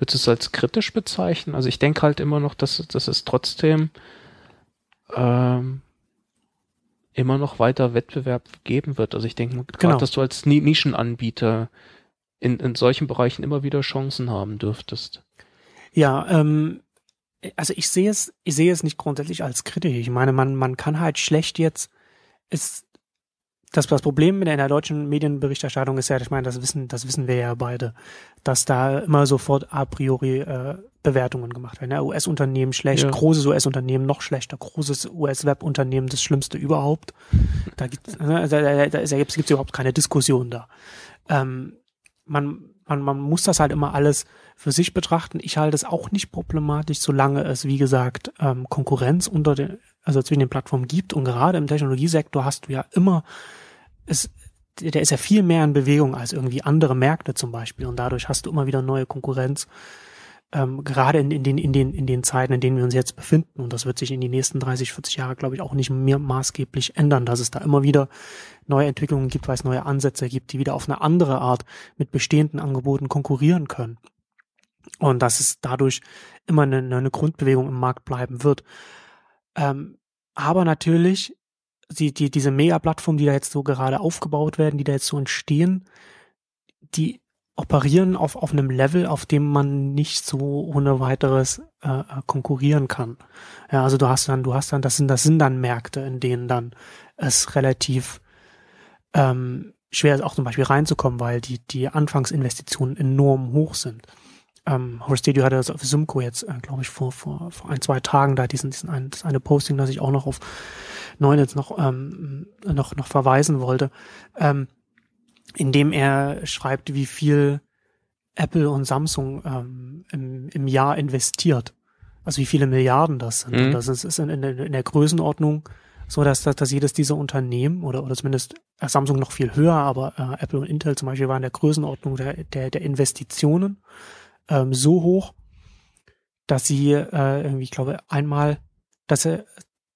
Würdest du es als kritisch bezeichnen? Also ich denke halt immer noch, dass, dass es trotzdem ähm, immer noch weiter Wettbewerb geben wird. Also ich denke gerade, genau. dass du als Nischenanbieter in, in solchen Bereichen immer wieder Chancen haben dürftest. Ja, ähm, also ich sehe es, ich sehe es nicht grundsätzlich als kritisch. Ich meine, man, man kann halt schlecht jetzt, es das, das Problem in der deutschen Medienberichterstattung ist ja, ich meine, das wissen, das wissen wir ja beide, dass da immer sofort a priori äh, Bewertungen gemacht werden. Ja, US-Unternehmen schlecht, ja. großes US-Unternehmen noch schlechter, großes US-Web-Unternehmen das Schlimmste überhaupt. Da gibt ne, da, da, da, da gibt's überhaupt keine Diskussion da. Ähm, man, man, man muss das halt immer alles für sich betrachten. Ich halte es auch nicht problematisch, solange es, wie gesagt, ähm, Konkurrenz unter den, also zwischen den Plattformen gibt. Und gerade im Technologiesektor hast du ja immer es, der ist ja viel mehr in Bewegung als irgendwie andere Märkte zum Beispiel und dadurch hast du immer wieder neue Konkurrenz. ähm, gerade in, in, den, in, den, in den Zeiten, in denen wir uns jetzt befinden, und das wird sich in die nächsten 30, 40 Jahre, glaube ich, auch nicht mehr maßgeblich ändern, dass es da immer wieder neue Entwicklungen gibt, weil es neue Ansätze gibt, die wieder auf eine andere Art mit bestehenden Angeboten konkurrieren können. Und dass es dadurch immer eine, eine Grundbewegung im Markt bleiben wird. Ähm, aber natürlich, die, die, diese Mega-Plattformen, die da jetzt so gerade aufgebaut werden, die da jetzt so entstehen, die operieren auf, auf einem Level, auf dem man nicht so ohne weiteres äh, äh, konkurrieren kann. Ja, also du hast dann, du hast dann, das sind, das sind dann Märkte, in denen dann es relativ ähm, schwer ist, auch zum Beispiel reinzukommen, weil die, die Anfangsinvestitionen enorm hoch sind. Ähm, Studio hatte das auf Symco jetzt, äh, glaube ich, vor, vor, vor ein, zwei Tagen da diesen, diesen ein, das eine Posting, das ich auch noch auf neun jetzt noch, ähm, noch, noch verweisen wollte. Ähm, indem er schreibt, wie viel Apple und Samsung ähm, im, im Jahr investiert. Also wie viele Milliarden das sind. Mhm. Das ist, ist in, in, in, der Größenordnung so, dass, dass, dass jedes dieser Unternehmen oder, oder zumindest äh, Samsung noch viel höher, aber äh, Apple und Intel zum Beispiel waren in der Größenordnung der, der, der Investitionen ähm, so hoch, dass sie äh, irgendwie, ich glaube, einmal, dass, er,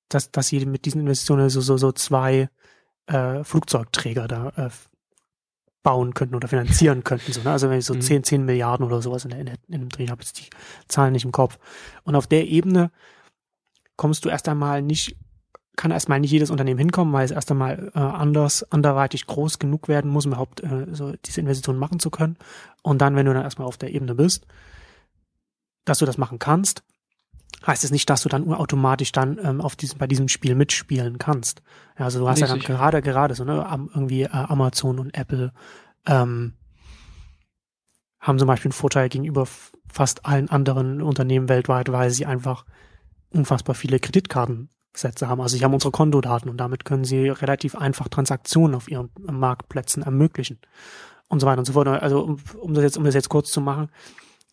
dass, dass sie mit diesen Investitionen so, so, so zwei äh, Flugzeugträger da äh, bauen könnten oder finanzieren könnten. So, ne? Also wenn ich so mhm. 10, 10 Milliarden oder sowas in, der, in, der, in dem Dreh habe, jetzt die Zahlen nicht im Kopf. Und auf der Ebene kommst du erst einmal nicht, kann erstmal nicht jedes Unternehmen hinkommen, weil es erst einmal äh, anders, anderweitig groß genug werden muss, um überhaupt äh, so diese Investitionen machen zu können. Und dann, wenn du dann erstmal auf der Ebene bist, dass du das machen kannst, heißt es nicht, dass du dann automatisch dann ähm, auf diesem, bei diesem Spiel mitspielen kannst. Ja, also du hast nee, ja dann sicher. gerade, gerade so, ne, irgendwie äh, Amazon und Apple ähm, haben zum Beispiel einen Vorteil gegenüber fast allen anderen Unternehmen weltweit, weil sie einfach unfassbar viele Kreditkartensätze haben. Also sie haben unsere Kontodaten und damit können sie relativ einfach Transaktionen auf ihren Marktplätzen ermöglichen und so weiter und so fort. Also um, um das jetzt, um das jetzt kurz zu machen,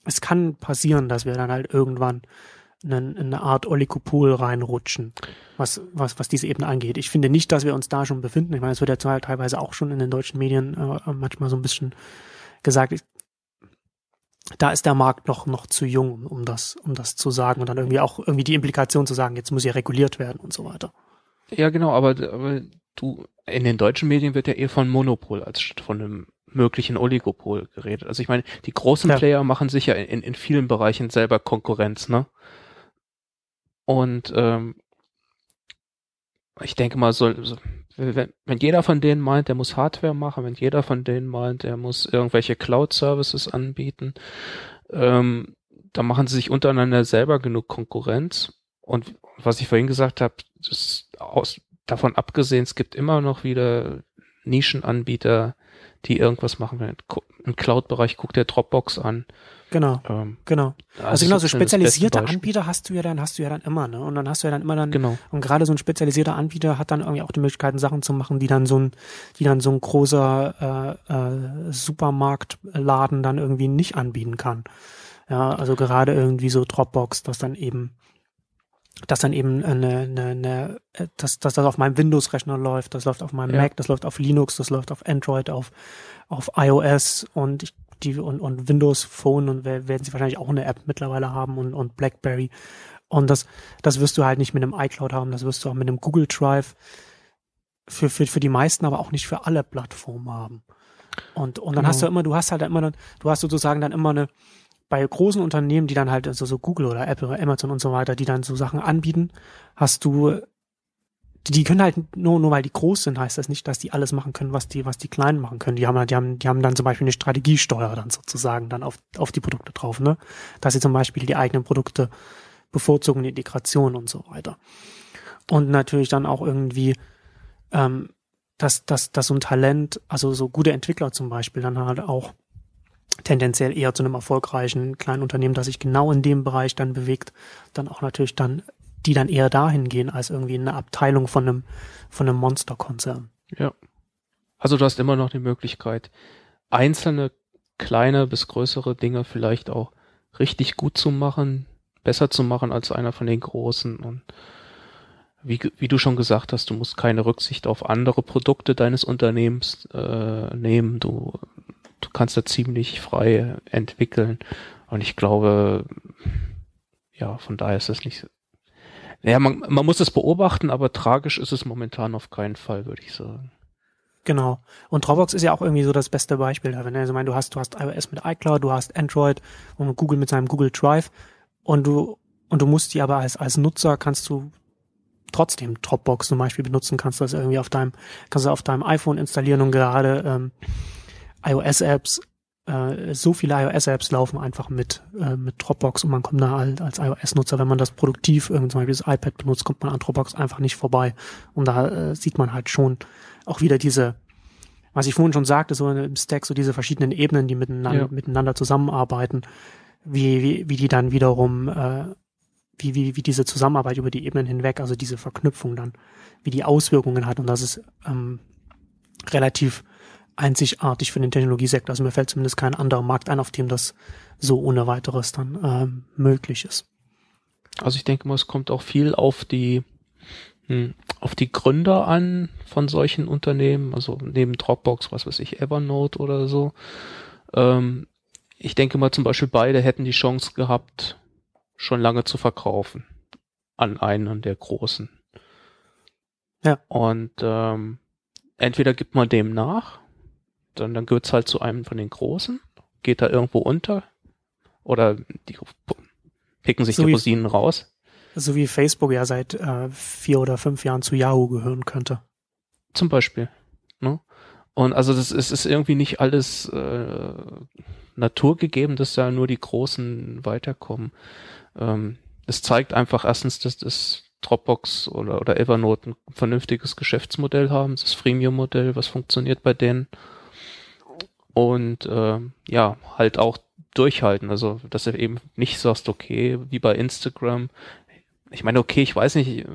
es kann passieren, dass wir dann halt irgendwann eine, eine Art Oligopol reinrutschen, was, was, was diese Ebene angeht. Ich finde nicht, dass wir uns da schon befinden. Ich meine, es wird ja teilweise auch schon in den deutschen Medien äh, manchmal so ein bisschen gesagt. Ich, da ist der Markt noch, noch zu jung, um das, um das zu sagen und dann irgendwie auch irgendwie die Implikation zu sagen, jetzt muss ja reguliert werden und so weiter. Ja, genau, aber, aber du, in den deutschen Medien wird ja eher von Monopol als von einem möglichen Oligopol geredet. Also ich meine, die großen ja. Player machen sich ja in, in vielen Bereichen selber Konkurrenz, ne? Und ähm, ich denke mal, so, so wenn, wenn jeder von denen meint, der muss Hardware machen, wenn jeder von denen meint, der muss irgendwelche Cloud-Services anbieten, ähm, da machen sie sich untereinander selber genug Konkurrenz. Und was ich vorhin gesagt habe, davon abgesehen, es gibt immer noch wieder Nischenanbieter, die irgendwas machen. Im Cloud-Bereich guckt der Dropbox an. Genau, ähm, genau. Also, also genau, so spezialisierte Anbieter hast du ja dann, hast du ja dann immer, ne? Und dann hast du ja dann immer dann, genau. und gerade so ein spezialisierter Anbieter hat dann irgendwie auch die Möglichkeiten, Sachen zu machen, die dann so ein, die dann so ein großer äh, äh, Supermarktladen dann irgendwie nicht anbieten kann. Ja, also gerade irgendwie so Dropbox, das dann eben dass dann eben eine, eine, eine dass, dass das auf meinem Windows-Rechner läuft, das läuft auf meinem ja. Mac, das läuft auf Linux, das läuft auf Android, auf, auf iOS und ich die und, und Windows Phone und werden sie wahrscheinlich auch eine App mittlerweile haben und, und BlackBerry. Und das, das wirst du halt nicht mit einem iCloud haben, das wirst du auch mit einem Google Drive für, für, für die meisten, aber auch nicht für alle Plattformen haben. Und, und dann genau. hast du immer, du hast halt immer, du hast sozusagen dann immer eine, bei großen Unternehmen, die dann halt, also so Google oder Apple oder Amazon und so weiter, die dann so Sachen anbieten, hast du die können halt nur, nur weil die groß sind, heißt das nicht, dass die alles machen können, was die, was die Kleinen machen können. Die haben, die haben, die haben dann zum Beispiel eine Strategiesteuer dann sozusagen dann auf, auf die Produkte drauf, ne? Dass sie zum Beispiel die eigenen Produkte bevorzugen, Integration und so weiter. Und natürlich dann auch irgendwie, ähm, dass, dass, dass so ein Talent, also so gute Entwickler zum Beispiel, dann halt auch tendenziell eher zu einem erfolgreichen kleinen Unternehmen, das sich genau in dem Bereich dann bewegt, dann auch natürlich dann die dann eher dahin gehen als irgendwie eine Abteilung von einem, von einem Monsterkonzern. Ja. Also du hast immer noch die Möglichkeit, einzelne kleine bis größere Dinge vielleicht auch richtig gut zu machen, besser zu machen als einer von den großen und wie, wie du schon gesagt hast, du musst keine Rücksicht auf andere Produkte deines Unternehmens äh, nehmen. Du, du kannst da ziemlich frei entwickeln. Und ich glaube, ja, von daher ist es nicht. Ja, man, man muss es beobachten, aber tragisch ist es momentan auf keinen Fall, würde ich sagen. Genau. Und Dropbox ist ja auch irgendwie so das beste Beispiel da. Wenn also, mein, du hast, du hast iOS mit iCloud, du hast Android und Google mit seinem Google Drive und du, und du musst die aber als, als Nutzer kannst du trotzdem Dropbox zum Beispiel benutzen, kannst du das irgendwie auf deinem, kannst du auf deinem iPhone installieren und gerade ähm, iOS-Apps, äh, so viele iOS-Apps laufen einfach mit, äh, mit Dropbox und man kommt da als, als iOS-Nutzer, wenn man das produktiv, irgendwie zum Beispiel das iPad benutzt, kommt man an Dropbox einfach nicht vorbei. Und da äh, sieht man halt schon auch wieder diese, was ich vorhin schon sagte, so im Stack, so diese verschiedenen Ebenen, die miteinander, ja. miteinander zusammenarbeiten, wie, wie, wie die dann wiederum äh, wie, wie, wie diese Zusammenarbeit über die Ebenen hinweg, also diese Verknüpfung dann, wie die Auswirkungen hat. Und das ist ähm, relativ einzigartig für den Technologiesektor. Also mir fällt zumindest kein anderer Markt ein, auf dem das so ohne weiteres dann ähm, möglich ist. Also ich denke mal, es kommt auch viel auf die hm, auf die Gründer an von solchen Unternehmen, also neben Dropbox, was weiß ich, Evernote oder so. Ähm, ich denke mal zum Beispiel beide hätten die Chance gehabt, schon lange zu verkaufen an einen der großen. Ja. Und ähm, entweder gibt man dem nach, dann, dann gehört es halt zu einem von den großen, geht da irgendwo unter oder die picken sich so die Rosinen raus. So wie Facebook ja seit äh, vier oder fünf Jahren zu Yahoo gehören könnte. Zum Beispiel. Ne? Und also das ist, ist irgendwie nicht alles äh, naturgegeben, dass da nur die Großen weiterkommen. Ähm, es zeigt einfach erstens, dass das Dropbox oder, oder Evernote ein vernünftiges Geschäftsmodell haben, das Freemium-Modell, was funktioniert bei denen. Und äh, ja, halt auch durchhalten. Also, dass du eben nicht sagst, okay, wie bei Instagram. Ich meine, okay, ich weiß nicht, äh,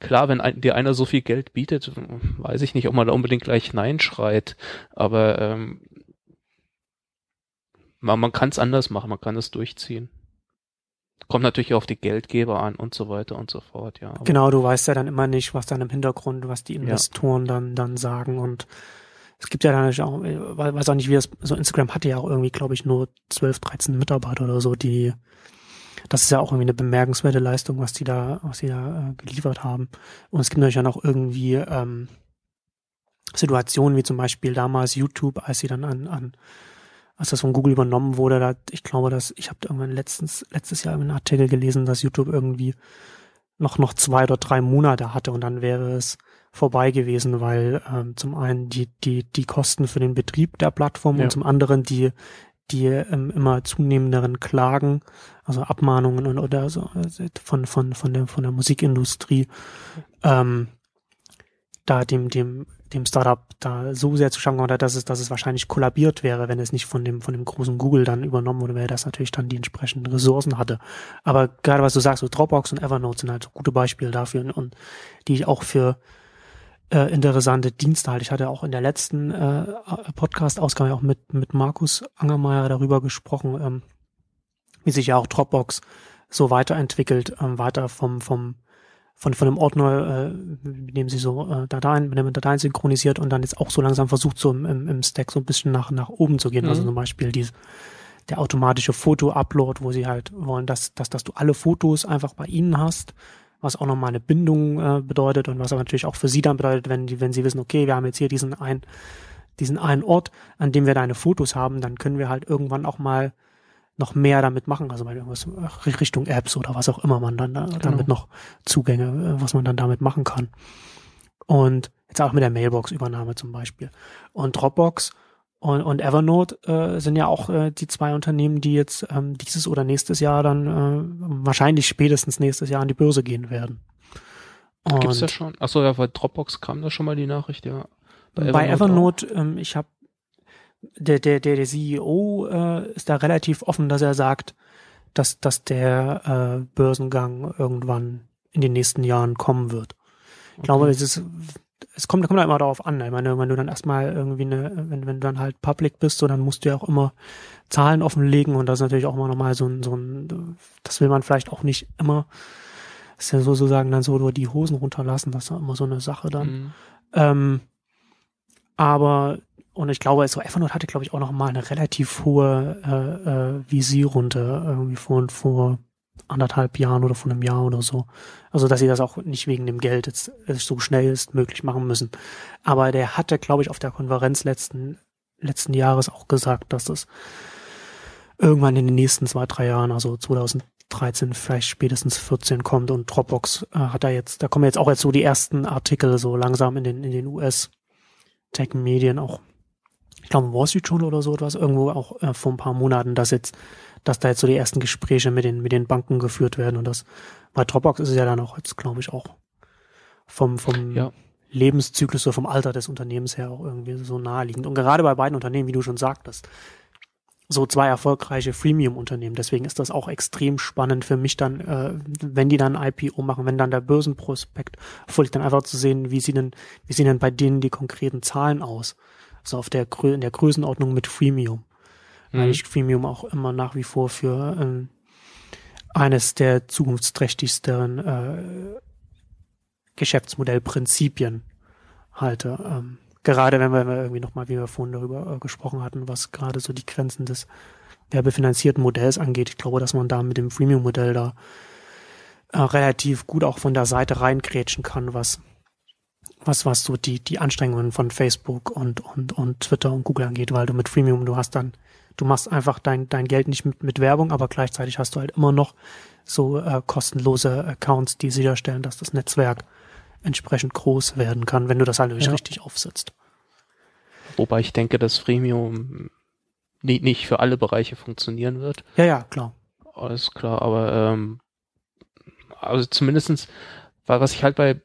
klar, wenn ein, dir einer so viel Geld bietet, weiß ich nicht, ob man da unbedingt gleich Nein schreit. Aber ähm, man, man kann es anders machen, man kann es durchziehen. Kommt natürlich auf die Geldgeber an und so weiter und so fort, ja. Genau, du weißt ja dann immer nicht, was dann im Hintergrund, was die Investoren ja. dann, dann sagen und es gibt ja dann auch, ich weiß auch nicht, wie das, so Instagram hatte ja auch irgendwie, glaube ich, nur 12, 13 Mitarbeiter oder so, die, das ist ja auch irgendwie eine bemerkenswerte Leistung, was die da, was die da äh, geliefert haben. Und es gibt natürlich dann auch irgendwie ähm, Situationen wie zum Beispiel damals YouTube, als sie dann an, an als das von Google übernommen wurde, da, ich glaube, dass ich habe irgendwann letztens, letztes Jahr einen Artikel gelesen, dass YouTube irgendwie noch noch zwei oder drei Monate hatte und dann wäre es vorbei gewesen, weil ähm, zum einen die die die Kosten für den Betrieb der Plattform ja. und zum anderen die die ähm, immer zunehmenderen Klagen, also Abmahnungen und oder so also von von von der von der Musikindustrie ähm, da dem dem dem Startup da so sehr zu schaffen oder dass es, dass es wahrscheinlich kollabiert wäre, wenn es nicht von dem, von dem großen Google dann übernommen wurde, weil das natürlich dann die entsprechenden Ressourcen hatte. Aber gerade was du sagst, so Dropbox und Evernote sind halt so gute Beispiele dafür und die ich auch für äh, interessante Dienste halte. Ich hatte auch in der letzten äh, Podcast-Ausgabe auch mit, mit Markus Angermeier darüber gesprochen, ähm, wie sich ja auch Dropbox so weiterentwickelt, ähm, weiter vom, vom von, von einem Ordner, äh, mit dem sie so äh, Dateien, mit dem Dateien synchronisiert und dann jetzt auch so langsam versucht, so im, im, im Stack so ein bisschen nach, nach oben zu gehen. Also mhm. Also zum Beispiel die, der automatische Foto-Upload, wo sie halt wollen, dass, dass, dass du alle Fotos einfach bei ihnen hast, was auch nochmal eine Bindung äh, bedeutet und was aber natürlich auch für sie dann bedeutet, wenn die, wenn sie wissen, okay, wir haben jetzt hier diesen einen, diesen einen Ort, an dem wir deine Fotos haben, dann können wir halt irgendwann auch mal noch mehr damit machen, also mal irgendwas Richtung Apps oder was auch immer man dann da, genau. damit noch Zugänge, äh, was man dann damit machen kann. Und jetzt auch mit der Mailbox-Übernahme zum Beispiel. Und Dropbox und, und Evernote äh, sind ja auch äh, die zwei Unternehmen, die jetzt ähm, dieses oder nächstes Jahr dann äh, wahrscheinlich spätestens nächstes Jahr an die Börse gehen werden. Gibt es ja schon. Achso, ja, bei Dropbox kam da schon mal die Nachricht, ja. Bei Evernote, bei Evernote ähm, ich habe der, der, der, der CEO äh, ist da relativ offen, dass er sagt, dass, dass der äh, Börsengang irgendwann in den nächsten Jahren kommen wird. Ich okay. glaube, es ist, es kommt, kommt halt immer darauf an. Ich meine, wenn du dann erstmal irgendwie eine, wenn, wenn du dann halt public bist, so, dann musst du ja auch immer Zahlen offenlegen und das ist natürlich auch immer nochmal so ein, so ein, das will man vielleicht auch nicht immer, ist ja so sozusagen dann so nur die Hosen runterlassen, das ist ja immer so eine Sache dann. Mhm. Ähm, aber und ich glaube, so Evernote hatte, glaube ich, auch noch mal eine relativ hohe äh, äh, VC-Runde irgendwie vor, vor anderthalb Jahren oder vor einem Jahr oder so. Also, dass sie das auch nicht wegen dem Geld jetzt so schnell ist möglich machen müssen. Aber der hatte, glaube ich, auf der Konferenz letzten, letzten Jahres auch gesagt, dass das irgendwann in den nächsten zwei, drei Jahren, also 2013, vielleicht spätestens 14 kommt und Dropbox äh, hat da jetzt, da kommen jetzt auch jetzt so die ersten Artikel so langsam in den, in den US Tech-Medien auch ich glaube Wall Street Journal oder so etwas, irgendwo auch äh, vor ein paar Monaten, dass jetzt, dass da jetzt so die ersten Gespräche mit den, mit den Banken geführt werden und das, bei Dropbox ist es ja dann auch jetzt, glaube ich, auch vom, vom ja. Lebenszyklus oder vom Alter des Unternehmens her auch irgendwie so naheliegend. Und gerade bei beiden Unternehmen, wie du schon sagtest, so zwei erfolgreiche Freemium-Unternehmen. Deswegen ist das auch extrem spannend für mich dann, äh, wenn die dann IPO machen, wenn dann der Börsenprospekt folgt, dann einfach zu sehen, wie sehen denn, wie sehen denn bei denen die konkreten Zahlen aus so auf der, in der Größenordnung mit Freemium. Mhm. Weil ich Freemium auch immer nach wie vor für ähm, eines der zukunftsträchtigsten äh, Geschäftsmodellprinzipien halte. Ähm, gerade wenn wir irgendwie nochmal, wie wir vorhin darüber äh, gesprochen hatten, was gerade so die Grenzen des werbefinanzierten Modells angeht. Ich glaube, dass man da mit dem Freemium-Modell da äh, relativ gut auch von der Seite reingrätschen kann, was was, was so die, die Anstrengungen von Facebook und, und, und Twitter und Google angeht, weil du mit Freemium, du hast dann, du machst einfach dein, dein Geld nicht mit, mit Werbung, aber gleichzeitig hast du halt immer noch so äh, kostenlose Accounts, die sicherstellen, dass das Netzwerk entsprechend groß werden kann, wenn du das halt ja. richtig aufsetzt. Wobei ich denke, dass Freemium nicht, nicht für alle Bereiche funktionieren wird. Ja, ja, klar. Alles klar, aber ähm, also zumindestens, was ich halt bei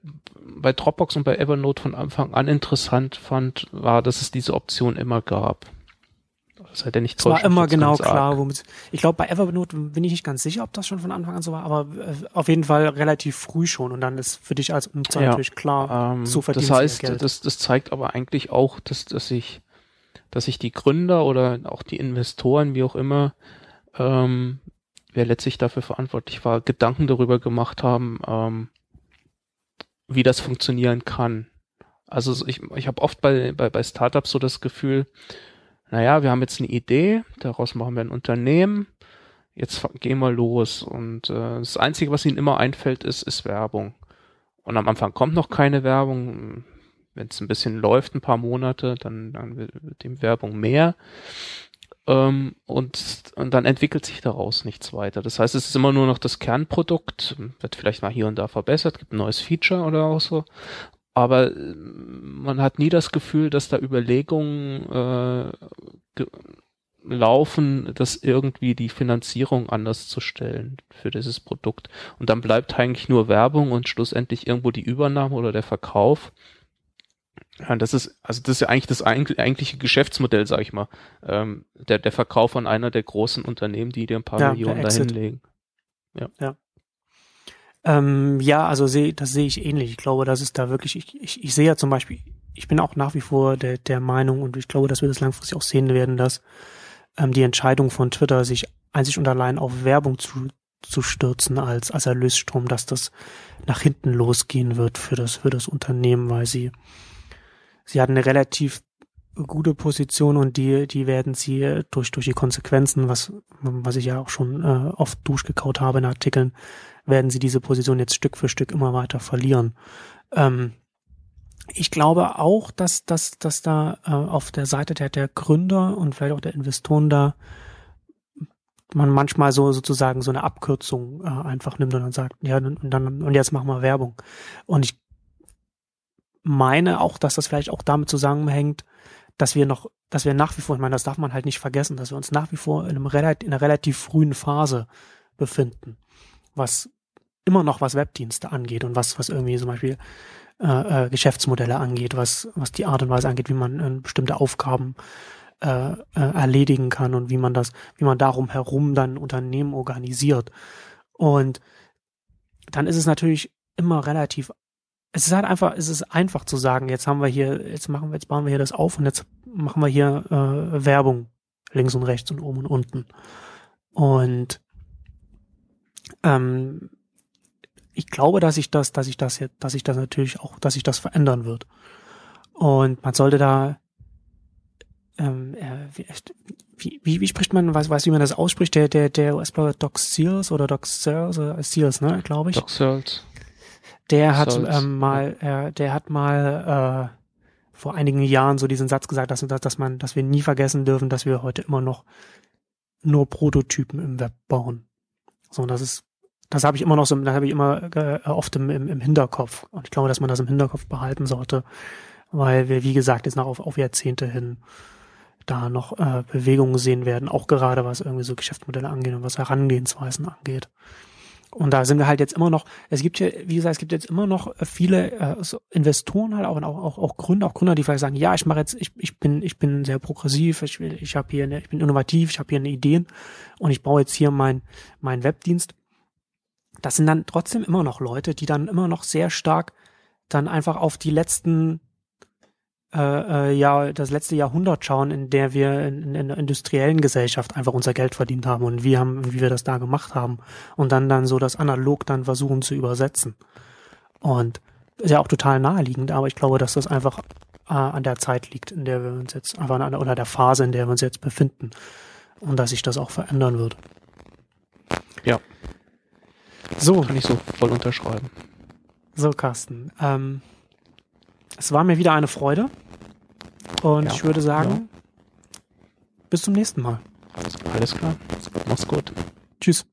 bei Dropbox und bei Evernote von Anfang an interessant fand, war, dass es diese Option immer gab. Das hat ja nicht Es war immer genau klar, womit. Ich glaube, bei Evernote bin ich nicht ganz sicher, ob das schon von Anfang an so war, aber äh, auf jeden Fall relativ früh schon und dann ist für dich als Nutzer ja, natürlich klar, ähm, so verdienst Das heißt, Geld. Das, das zeigt aber eigentlich auch, dass, dass sich, dass sich die Gründer oder auch die Investoren, wie auch immer, ähm, wer letztlich dafür verantwortlich war, Gedanken darüber gemacht haben, ähm, wie das funktionieren kann. Also ich, ich habe oft bei, bei, bei Startups so das Gefühl, naja, wir haben jetzt eine Idee, daraus machen wir ein Unternehmen, jetzt gehen wir los. Und äh, das Einzige, was ihnen immer einfällt, ist, ist Werbung. Und am Anfang kommt noch keine Werbung. Wenn es ein bisschen läuft, ein paar Monate, dann, dann wird dem Werbung mehr. Ähm, und, und dann entwickelt sich daraus nichts weiter. Das heißt, es ist immer nur noch das Kernprodukt, wird vielleicht mal hier und da verbessert, gibt ein neues Feature oder auch so. Aber äh, man hat nie das Gefühl, dass da Überlegungen äh, laufen, das irgendwie die Finanzierung anders zu stellen für dieses Produkt. Und dann bleibt eigentlich nur Werbung und schlussendlich irgendwo die Übernahme oder der Verkauf. Ja, das ist, also das ist ja eigentlich das eigentliche Geschäftsmodell, sag ich mal. Ähm, der, der Verkauf an einer der großen Unternehmen, die dir ein paar ja, Millionen dahinlegen. Ja. Ja. Ähm, ja, also seh, das sehe ich ähnlich. Ich glaube, das ist da wirklich, ich, ich, ich sehe ja zum Beispiel, ich bin auch nach wie vor der, der Meinung und ich glaube, dass wir das langfristig auch sehen werden, dass ähm, die Entscheidung von Twitter, sich einzig und allein auf Werbung zu, zu stürzen als, als Erlösstrom, dass das nach hinten losgehen wird für das, für das Unternehmen, weil sie sie hatten eine relativ gute Position und die, die werden sie durch, durch die Konsequenzen, was, was ich ja auch schon äh, oft durchgekaut habe in Artikeln, werden sie diese Position jetzt Stück für Stück immer weiter verlieren. Ähm, ich glaube auch, dass, dass, dass da äh, auf der Seite der, der Gründer und vielleicht auch der Investoren da man manchmal so sozusagen so eine Abkürzung äh, einfach nimmt und dann sagt, ja, und dann und jetzt machen wir Werbung. Und ich meine auch, dass das vielleicht auch damit zusammenhängt, dass wir noch, dass wir nach wie vor, ich meine, das darf man halt nicht vergessen, dass wir uns nach wie vor in, einem relativ, in einer relativ frühen Phase befinden, was immer noch was Webdienste angeht und was, was irgendwie zum Beispiel äh, äh, Geschäftsmodelle angeht, was, was die Art und Weise angeht, wie man äh, bestimmte Aufgaben äh, äh, erledigen kann und wie man das, wie man darum herum dann Unternehmen organisiert. Und dann ist es natürlich immer relativ es ist halt einfach, es ist einfach zu sagen, jetzt haben wir hier, jetzt machen wir, jetzt bauen wir hier das auf und jetzt machen wir hier äh, Werbung links und rechts und oben und unten. Und ähm, ich glaube, dass ich das, dass ich das jetzt, dass ich das natürlich auch, dass sich das verändern wird. Und man sollte da ähm, äh, wie, wie, wie spricht man, weiß, weiß wie man das ausspricht, der, der, der US-Blogger Doc Seals oder Doc Seals, oder Seals, ne, glaube ich. Doc Seals. Der hat Seals. ähm, mal, äh, der hat mal äh, vor einigen Jahren so diesen Satz gesagt, dass, dass, dass man, dass wir nie vergessen dürfen, dass wir heute immer noch nur Prototypen im Web bauen. So, und das ist, das habe ich immer noch so, das habe ich immer äh, oft im, im, im Hinterkopf. Und ich glaube, dass man das im Hinterkopf behalten sollte, weil wir, wie gesagt, jetzt noch auf, auf Jahrzehnte hin da noch äh, Bewegungen sehen werden, auch gerade was irgendwie so Geschäftsmodelle angeht und was Herangehensweisen angeht. Und da sind wir halt jetzt immer noch, es gibt ja, wie gesagt, es gibt jetzt immer noch viele äh, so Investoren halt auch, auch, auch, auch Gründer, auch Gründer, die vielleicht sagen, ja, ich mache jetzt, ich, ich bin, ich bin sehr progressiv, ich will, ich habe hier eine, ich bin innovativ, ich habe hier eine Ideen und ich baue jetzt hier mein, mein Webdienst. Das sind dann trotzdem immer noch Leute, die dann immer noch sehr stark dann einfach auf die letzten äh, äh, ja das letzte Jahrhundert schauen, in der wir in, in der industriellen Gesellschaft einfach unser Geld verdient haben und wie haben, wie wir das da gemacht haben und dann dann so das analog dann versuchen zu übersetzen. Und ist ja auch total naheliegend, aber ich glaube, dass das einfach äh, an der Zeit liegt, in der wir uns jetzt einfach an, oder der Phase, in der wir uns jetzt befinden und dass sich das auch verändern wird. Ja. So. Kann ich so voll unterschreiben. So, Carsten. Ähm, es war mir wieder eine Freude. Und ja, ich würde sagen, ja. bis zum nächsten Mal. Alles, alles klar. Mach's gut. Tschüss.